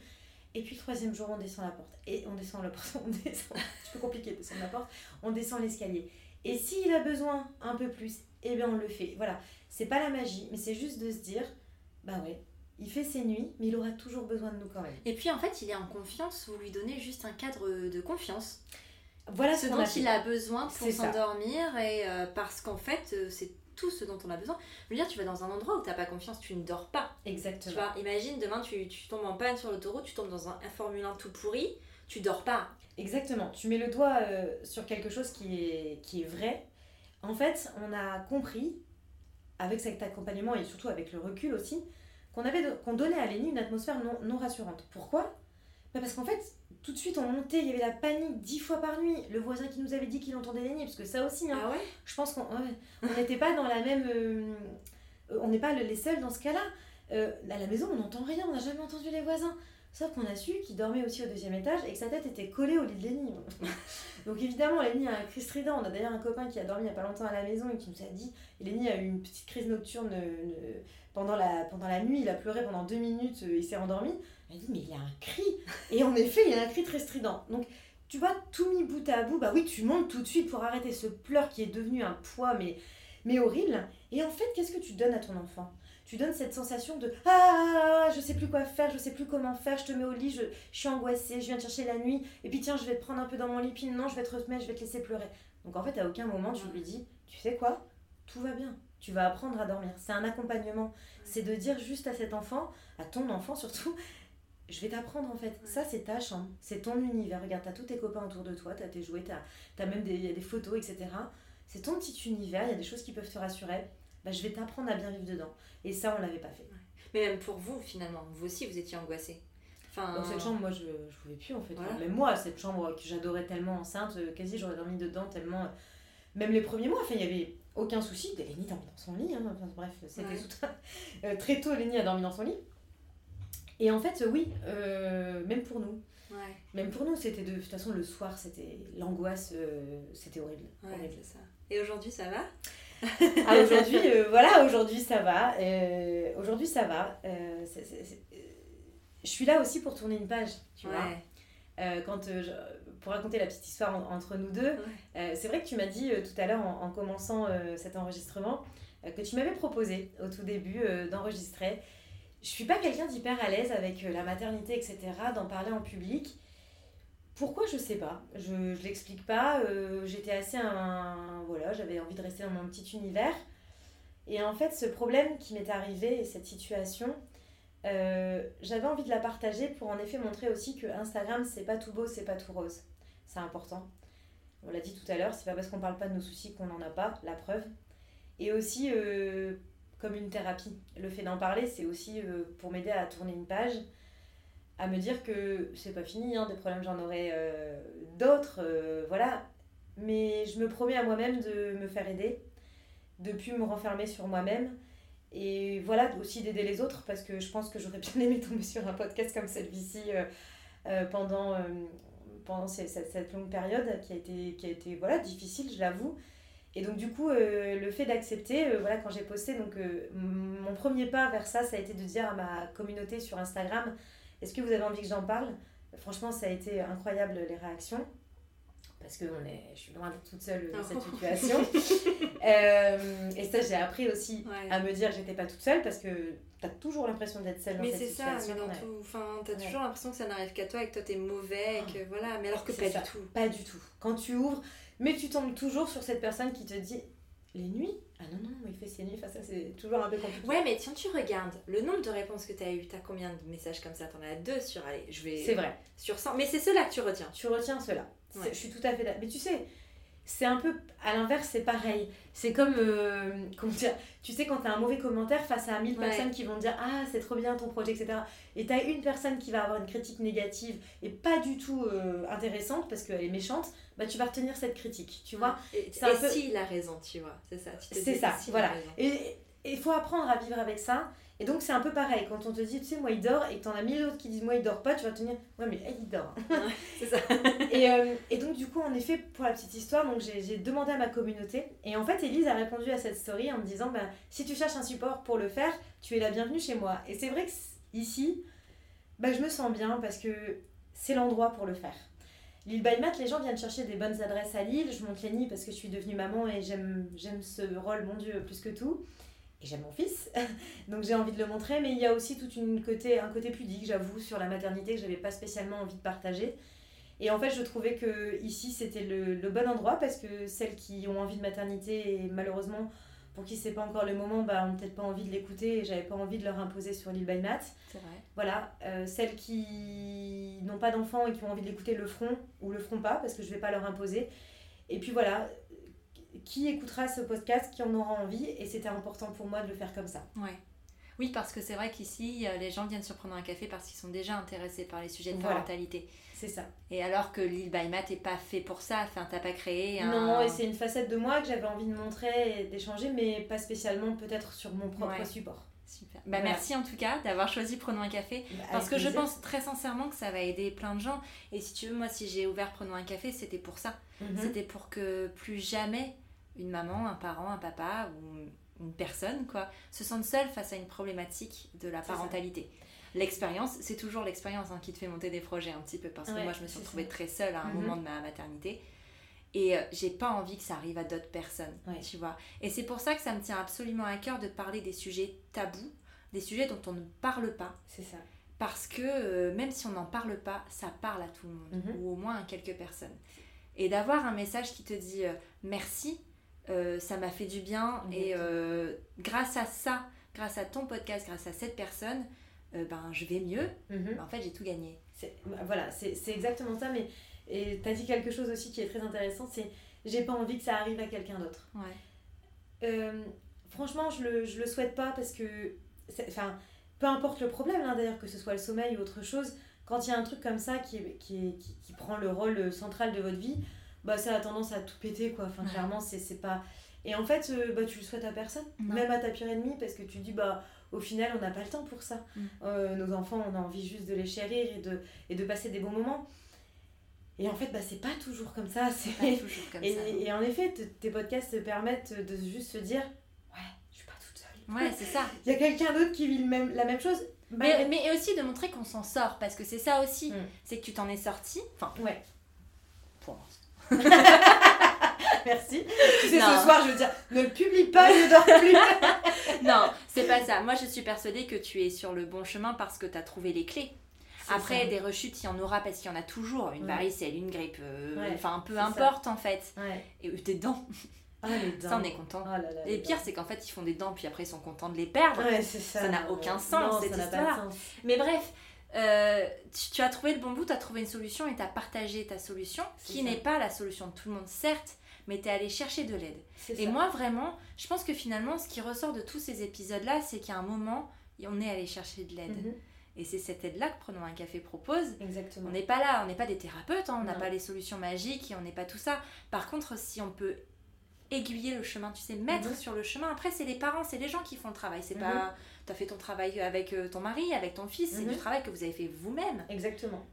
B: Et puis le troisième jour, on descend la porte. Et on descend la porte, on descend. C'est plus compliqué de descendre la porte. On descend l'escalier. Et s'il a besoin un peu plus, eh bien on le fait. Voilà, c'est pas la magie, mais c'est juste de se dire, bah ouais, il fait ses nuits, mais il aura toujours besoin de nous quand même.
C: Et puis en fait, il est en confiance, vous lui donnez juste un cadre de confiance.
B: Voilà
C: ce dont
B: a
C: il a besoin pour s'endormir et euh, parce qu'en fait, euh, c'est tout ce dont on a besoin. Je veux dire, tu vas dans un endroit où t'as pas confiance, tu ne dors pas. Tu
B: Exactement.
C: vois, imagine demain tu, tu tombes en panne sur l'autoroute, tu tombes dans un, un Formule 1 tout pourri, tu dors pas.
B: Exactement. Tu mets le doigt euh, sur quelque chose qui est, qui est vrai. En fait, on a compris, avec cet accompagnement et surtout avec le recul aussi, qu'on avait qu'on donnait à Lénie une atmosphère non, non rassurante. Pourquoi? Bah Parce qu'en fait, tout de suite, on montait, il y avait la panique dix fois par nuit. Le voisin qui nous avait dit qu'il entendait Lénie, parce que ça aussi, hein,
C: Ah ouais?
B: Je pense qu'on ouais, n'était pas dans la même. euh, on n'est pas le- les seuls dans ce cas-là. Euh, à la maison, on n'entend rien, on n'a jamais entendu les voisins. Sauf qu'on a su qu'il dormait aussi au deuxième étage et que sa tête était collée au lit de Lenny. Donc évidemment, Lenny a un cri strident. On a d'ailleurs un copain qui a dormi il n'y a pas longtemps à la maison et qui nous a dit, Lenny a eu une petite crise nocturne euh, pendant, la, pendant la nuit, il a pleuré pendant deux minutes, il s'est endormi. Il a dit, mais il y a un cri. Et en effet, il y a un cri très strident. Donc tu vois, tout mis bout à bout, bah oui, tu montes tout de suite pour arrêter ce pleur qui est devenu un poids, mais, mais horrible. Et en fait, qu'est-ce que tu donnes à ton enfant? Tu donnes cette sensation de ah je sais plus quoi faire je sais sais plus comment faire je te mets au lit je, je, suis angoissée je viens te chercher la nuit et puis tiens je vais te prendre un peu dans mon lit puis non je vais te remettre je vais te laisser pleurer. Donc en fait à aucun moment tu lui dis tu sais quoi? Tout va bien. Tu vas apprendre à dormir. C'est un accompagnement. C'est de dire juste à cet enfant à ton enfant surtout je vais t'apprendre en fait. Ça, c'est ta chambre, c'est ton univers. Regarde, t'as tous tes copains autour de toi, t'as tes jouets, t'as as même des, des photos, etc. C'est ton petit univers, il y a des choses qui peuvent te rassurer. Bah, je vais t'apprendre à bien vivre dedans. Et ça, on l'avait pas fait.
C: Mais même pour vous, finalement, vous aussi, vous étiez angoissée.
B: Enfin, Donc, cette chambre, moi, je ne pouvais plus en fait. même moi, cette chambre que j'adorais tellement enceinte, euh, quasi j'aurais dormi dedans tellement. Euh, même les premiers mois, enfin, il y avait aucun souci. Lénie dormait dans son lit. Hein. bref, c'était tout... Très tôt, Lénie a dormi dans son lit. Et en fait, oui, même pour nous. Même pour nous, c'était de, de, toute façon le soir, c'était l'angoisse, c'était horrible.
C: Ça. Et aujourd'hui, ça va?
B: Ah, aujourd'hui, euh, voilà, aujourd'hui ça va. Euh, aujourd'hui ça va. Euh, je suis là aussi pour tourner une page, tu vois. quand, pour raconter la petite histoire entre nous deux, c'est vrai que tu m'as dit tout à l'heure en, commençant cet enregistrement que tu m'avais proposé au tout début d'enregistrer. Je suis pas quelqu'un d'hyper à l'aise avec la maternité, etc., d'en parler en public. Pourquoi je sais pas, je ne l'explique pas. Euh, j'étais assez un. Voilà, j'avais envie de rester dans mon petit univers. Et en fait, ce problème qui m'est arrivé, cette situation, euh, j'avais envie de la partager pour en effet montrer aussi que Instagram, c'est pas tout beau, c'est pas tout rose. C'est important. On l'a dit tout à l'heure, c'est pas parce qu'on parle pas de nos soucis qu'on n'en a pas, la preuve. Et aussi euh, comme une thérapie. Le fait d'en parler, c'est aussi pour m'aider à tourner une page à me dire que c'est pas fini, hein, des problèmes j'en aurai euh, d'autres, euh, voilà. Mais je me promets à moi-même de me faire aider, de plus me renfermer sur moi-même et voilà aussi d'aider les autres parce que je pense que j'aurais bien aimé tomber sur un podcast comme celui-ci euh, pendant, pendant cette, cette, longue période qui a été, qui a été voilà, difficile, je l'avoue. Et donc du coup, le fait d'accepter, voilà, quand j'ai posté, donc mon premier pas vers ça, ça a été de dire à ma communauté sur Instagram, est-ce que vous avez envie que j'en parle? Franchement, ça a été incroyable les réactions. Parce que on est, je suis loin d'être toute seule dans cette situation. Euh, et ça, j'ai appris aussi à me dire que j'étais pas toute seule parce que tu as toujours l'impression d'être seule dans cette situation.
C: Mais c'est ça, mais dans tout. Enfin, tu as toujours l'impression que ça n'arrive qu'à toi et que toi t'es mauvais et que voilà. Mais alors que pas du tout.
B: Pas du tout. Quand tu ouvres, mais tu tombes toujours sur cette personne qui te dit les nuits? Ah non, non, il fait ses nuits. Enfin, ça, c'est toujours un peu compliqué.
C: Ouais, mais tiens, tu regardes le nombre de réponses que tu as eu. Tu as combien de messages comme ça? T'en as deux sur. Allez, je vais.
B: C'est vrai.
C: Sur 100. Mais c'est ceux-là que tu retiens.
B: Tu retiens ceux-là. Je suis tout à fait Mais tu sais, c'est un peu à l'inverse, c'est pareil. C'est comme, euh, dire, tu sais, quand tu as un mauvais commentaire face à 1000 personnes qui vont te dire Ah, c'est trop bien ton projet, etc. Et tu as une personne qui va avoir une critique négative et pas du tout euh, intéressante parce qu'elle est méchante, bah tu vas retenir cette critique, tu vois.
C: Et, et peu... si il a raison, tu vois, c'est ça.
B: C'est ça, voilà. Et il faut apprendre à vivre avec ça. Et donc c'est un peu pareil, quand on te dit, tu sais, moi il dort, et que t'en as mille autres qui disent, moi il dort pas, tu vas te dire, ouais mais il dort.
C: c'est ça.
B: et, euh, et, donc du coup, en effet, pour la petite histoire, donc j'ai demandé à ma communauté, et en fait Elise a répondu à cette story en me disant, bah, si tu cherches un support pour le faire, tu es la bienvenue chez moi. Et c'est vrai que ici, bah, je me sens bien parce que c'est l'endroit pour le faire. L'île Baymat, les gens viennent chercher des bonnes adresses à Lille. Je monte Lenny parce que je suis devenue maman et j'aime ce rôle, mon Dieu, plus que tout et j'aime mon fils, donc j'ai envie de le montrer, mais il y a aussi tout une côté, un côté pudique, j'avoue, sur la maternité que j'avais pas spécialement envie de partager. Et en fait, je trouvais que ici c'était le, le, bon endroit parce que celles qui ont envie de maternité et malheureusement pour qui c'est pas encore le moment, bah, ont peut-être pas envie de l'écouter et j'avais pas envie de leur imposer sur l'île by Mat.
C: C'est vrai.
B: Voilà, euh, celles qui n'ont pas d'enfants et qui ont envie de l'écouter le feront ou le feront pas parce que je vais pas leur imposer. Et puis voilà, qui écoutera ce podcast, qui en aura envie, et c'était important pour moi de le faire comme ça.
C: Ouais. Oui, parce que c'est vrai qu'ici, euh, les gens viennent se prendre un café parce qu'ils sont déjà intéressés par les sujets de parentalité.
B: C'est ça.
C: Et alors que l'île Baymat n'est pas fait pour ça, enfin, t'as pas créé un...
B: Non, et c'est une facette de moi que j'avais envie de montrer et d'échanger, mais pas spécialement peut-être sur mon propre support.
C: Super. Bah, Merci en tout cas d'avoir choisi Prenons un café. Bah, parce que je pense très sincèrement que ça va aider plein de gens. Et si tu veux, moi, si j'ai ouvert Prenons un café, c'était pour ça. Mhm. C'était pour que plus jamais une maman, un parent, un papa ou une personne quoi, se sente seule face à une problématique de la parentalité. L'expérience, c'est toujours l'expérience hein, qui te fait monter des projets un petit peu. Parce que moi, je me suis retrouvée très seule à un mhm. moment de ma maternité. Et euh, j'ai pas envie que ça arrive à d'autres personnes, tu vois. Et c'est pour ça que ça me tient absolument à cœur de parler des sujets tabous, des sujets dont on ne parle pas.
B: C'est ça.
C: Parce que euh, même si on n'en parle pas, ça parle à tout le monde, mhm. ou au moins à quelques personnes. Et d'avoir un message qui te dit euh, merci, ça m'a fait du bien, et grâce à ça, grâce à ton podcast, grâce à cette personne, ben, je vais mieux, ben, en fait j'ai tout gagné.
B: Voilà, c'est exactement ça, mais tu as dit quelque chose aussi qui est très intéressant, c'est j'ai pas envie que ça arrive à quelqu'un d'autre.
C: Ouais.
B: Euh, franchement, je le, je le souhaite pas parce que, enfin, peu importe le problème, hein, d'ailleurs, que ce soit le sommeil ou autre chose, quand il y a un truc comme ça qui, qui, qui, qui, prend le rôle central de votre vie, bah ça a tendance à tout péter, quoi. Enfin, clairement, c'est pas. Et en fait, euh, bah, tu le souhaites à personne, même à ta pire ennemie, parce que tu dis, bah, au final, on n'a pas le temps pour ça. Mm. Euh, nos enfants, on a envie juste de les chérir et de, et de passer des bons moments. Et en fait, bah, c'est pas toujours comme ça. C'est
C: pas toujours comme
B: et,
C: ça.
B: Et en effet, tes podcasts te permettent de juste se dire Ouais, je suis pas toute seule.
C: Ouais, c'est ça.
B: Il y a quelqu'un d'autre qui vit le même, la même chose.
C: Mais, mais aussi de montrer qu'on s'en sort, parce que c'est ça aussi. Mm. C'est que tu t'en es sorti. Enfin,
B: ouais.
C: Pour
B: Merci. Tu sais, ce soir, je veux dire, ne le publie pas, ne dors
C: plus. non, c'est pas ça. Moi, je suis persuadée que tu es sur le bon chemin parce que tu as trouvé les clés. Après, des rechutes, il y en aura parce qu'il y en a toujours. Une varicelle, une grippe, euh, enfin, peu importe en fait. Et tes dents.
B: Ah, les.
C: Ça, on est content. Oh et le pire, c'est qu'en fait, ils font des dents, puis après, ils sont contents de les perdre.
B: ça.
C: n'a aucun sens, cette histoire. Mais bref, euh, tu, as trouvé le bon bout, tu as trouvé une solution et tu as partagé ta solution, qui n'est pas la solution de tout le monde, certes, mais tu es allé chercher de l'aide. Et moi, vraiment, je pense que finalement, ce qui ressort de tous ces épisodes-là, c'est qu'à un moment, on est allé chercher de l'aide. Mhm. Et c'est cette aide-là que Prenons un café propose.
B: Exactement.
C: On n'est pas là, on n'est pas des thérapeutes, hein, on n'a pas les solutions magiques et on n'est pas tout ça. Par contre, si on peut aiguiller le chemin, tu sais, mettre mhm. sur le chemin, après, c'est les parents, c'est les gens qui font le travail. C'est pas, mhm. Tu as fait ton travail avec euh, ton mari, avec ton fils, c'est du mhm. travail que vous avez fait vous-même.
B: Exactement.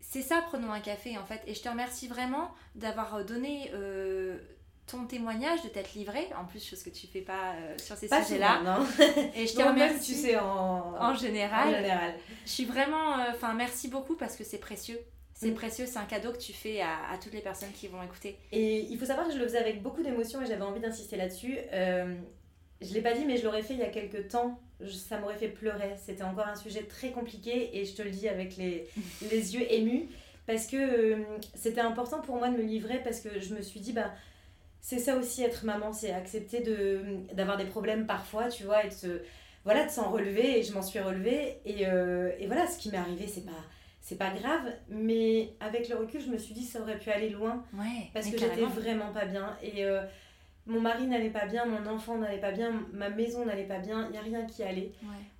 C: C'est ça, Prenons un café, en fait. Et je te remercie vraiment d'avoir euh, donné euh, ton témoignage, de t'être livré, en plus chose que tu fais pas euh, sur ces sujets-là.
B: Et je te remercie. tu sais, en,
C: en, général.
B: En général.
C: Je suis vraiment, euh, enfin, merci beaucoup parce que c'est précieux. C'est mm. précieux, c'est un cadeau que tu fais à, à, toutes les personnes qui vont écouter.
B: Et il faut savoir que je le faisais avec beaucoup d'émotion et j'avais envie d'insister là-dessus. Euh, je l'ai pas dit, mais je l'aurais fait il y a quelques temps. Ça m'aurait fait pleurer. C'était encore un sujet très compliqué et je te le dis avec les, les yeux émus. Parce que euh, c'était important pour moi de me livrer parce que je me suis dit, bah c'est ça aussi être maman, c'est accepter de d'avoir des problèmes parfois, tu vois, et de se, voilà, de s'en relever, et je m'en suis relevée, et, euh, et voilà, ce qui m'est arrivé, c'est pas c'est pas grave, mais avec le recul, je me suis dit ça aurait pu aller loin, parce que j'étais vraiment pas bien, et euh, mon mari n'allait pas bien, mon enfant n'allait pas bien, ma maison n'allait pas bien, il n'y a rien qui allait.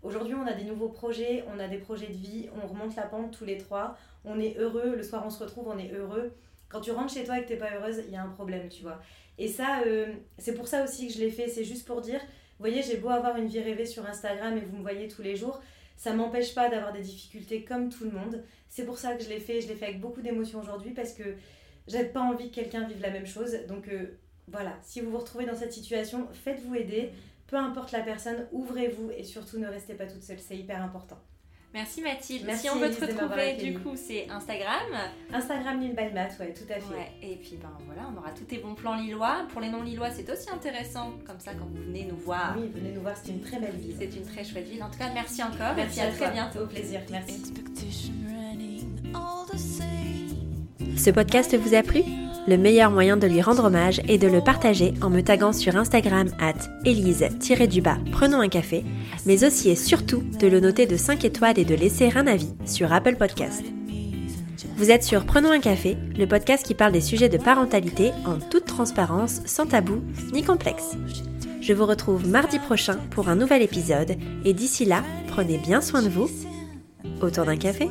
B: Aujourd'hui, on a des nouveaux projets, on a des projets de vie, on remonte la pente tous les trois, on est heureux, le soir on se retrouve, on est heureux. Quand tu rentres chez toi et que t'es pas heureuse, il y a un problème, tu vois. Et ça, euh, c'est pour ça aussi que je l'ai fait. C'est juste pour dire, vous voyez, j'ai beau avoir une vie rêvée sur Instagram et vous me voyez tous les jours, ça m'empêche pas d'avoir des difficultés comme tout le monde. C'est pour ça que je l'ai fait. Je l'ai fait avec beaucoup d'émotion aujourd'hui parce que j'avais pas envie que quelqu'un vive la même chose. Donc euh, voilà, si vous vous retrouvez dans cette situation, faites-vous aider. Peu importe la personne, ouvrez-vous et surtout ne restez pas toute seule. C'est hyper important.
C: Merci Mathilde. si on veut te retrouver, du coup, c'est Instagram.
B: Instagram Lille by Math, ouais, tout à fait.
C: Et puis, ben voilà, on aura tous tes bons plans lillois. Pour les non-lillois, c'est aussi intéressant. Comme ça, quand vous venez nous voir.
B: Oui, venez nous voir, c'est une très belle ville.
C: C'est une très chouette ville. En tout cas, merci encore.
B: Merci
C: à,
B: très bientôt. Au plaisir. Merci.
A: Ce podcast vous a plu? Le meilleur moyen de lui rendre hommage est de le partager en me taguant sur Instagram at Elise-du-bas Prenons un café, mais aussi et surtout de le noter de 5 étoiles et de laisser un avis sur Apple Podcast. Vous êtes sur Prenons un café, le podcast qui parle des sujets de parentalité en toute transparence, sans tabou ni complexe. Je vous retrouve mardi prochain pour un nouvel épisode et d'ici là, prenez bien soin de vous autour d'un café.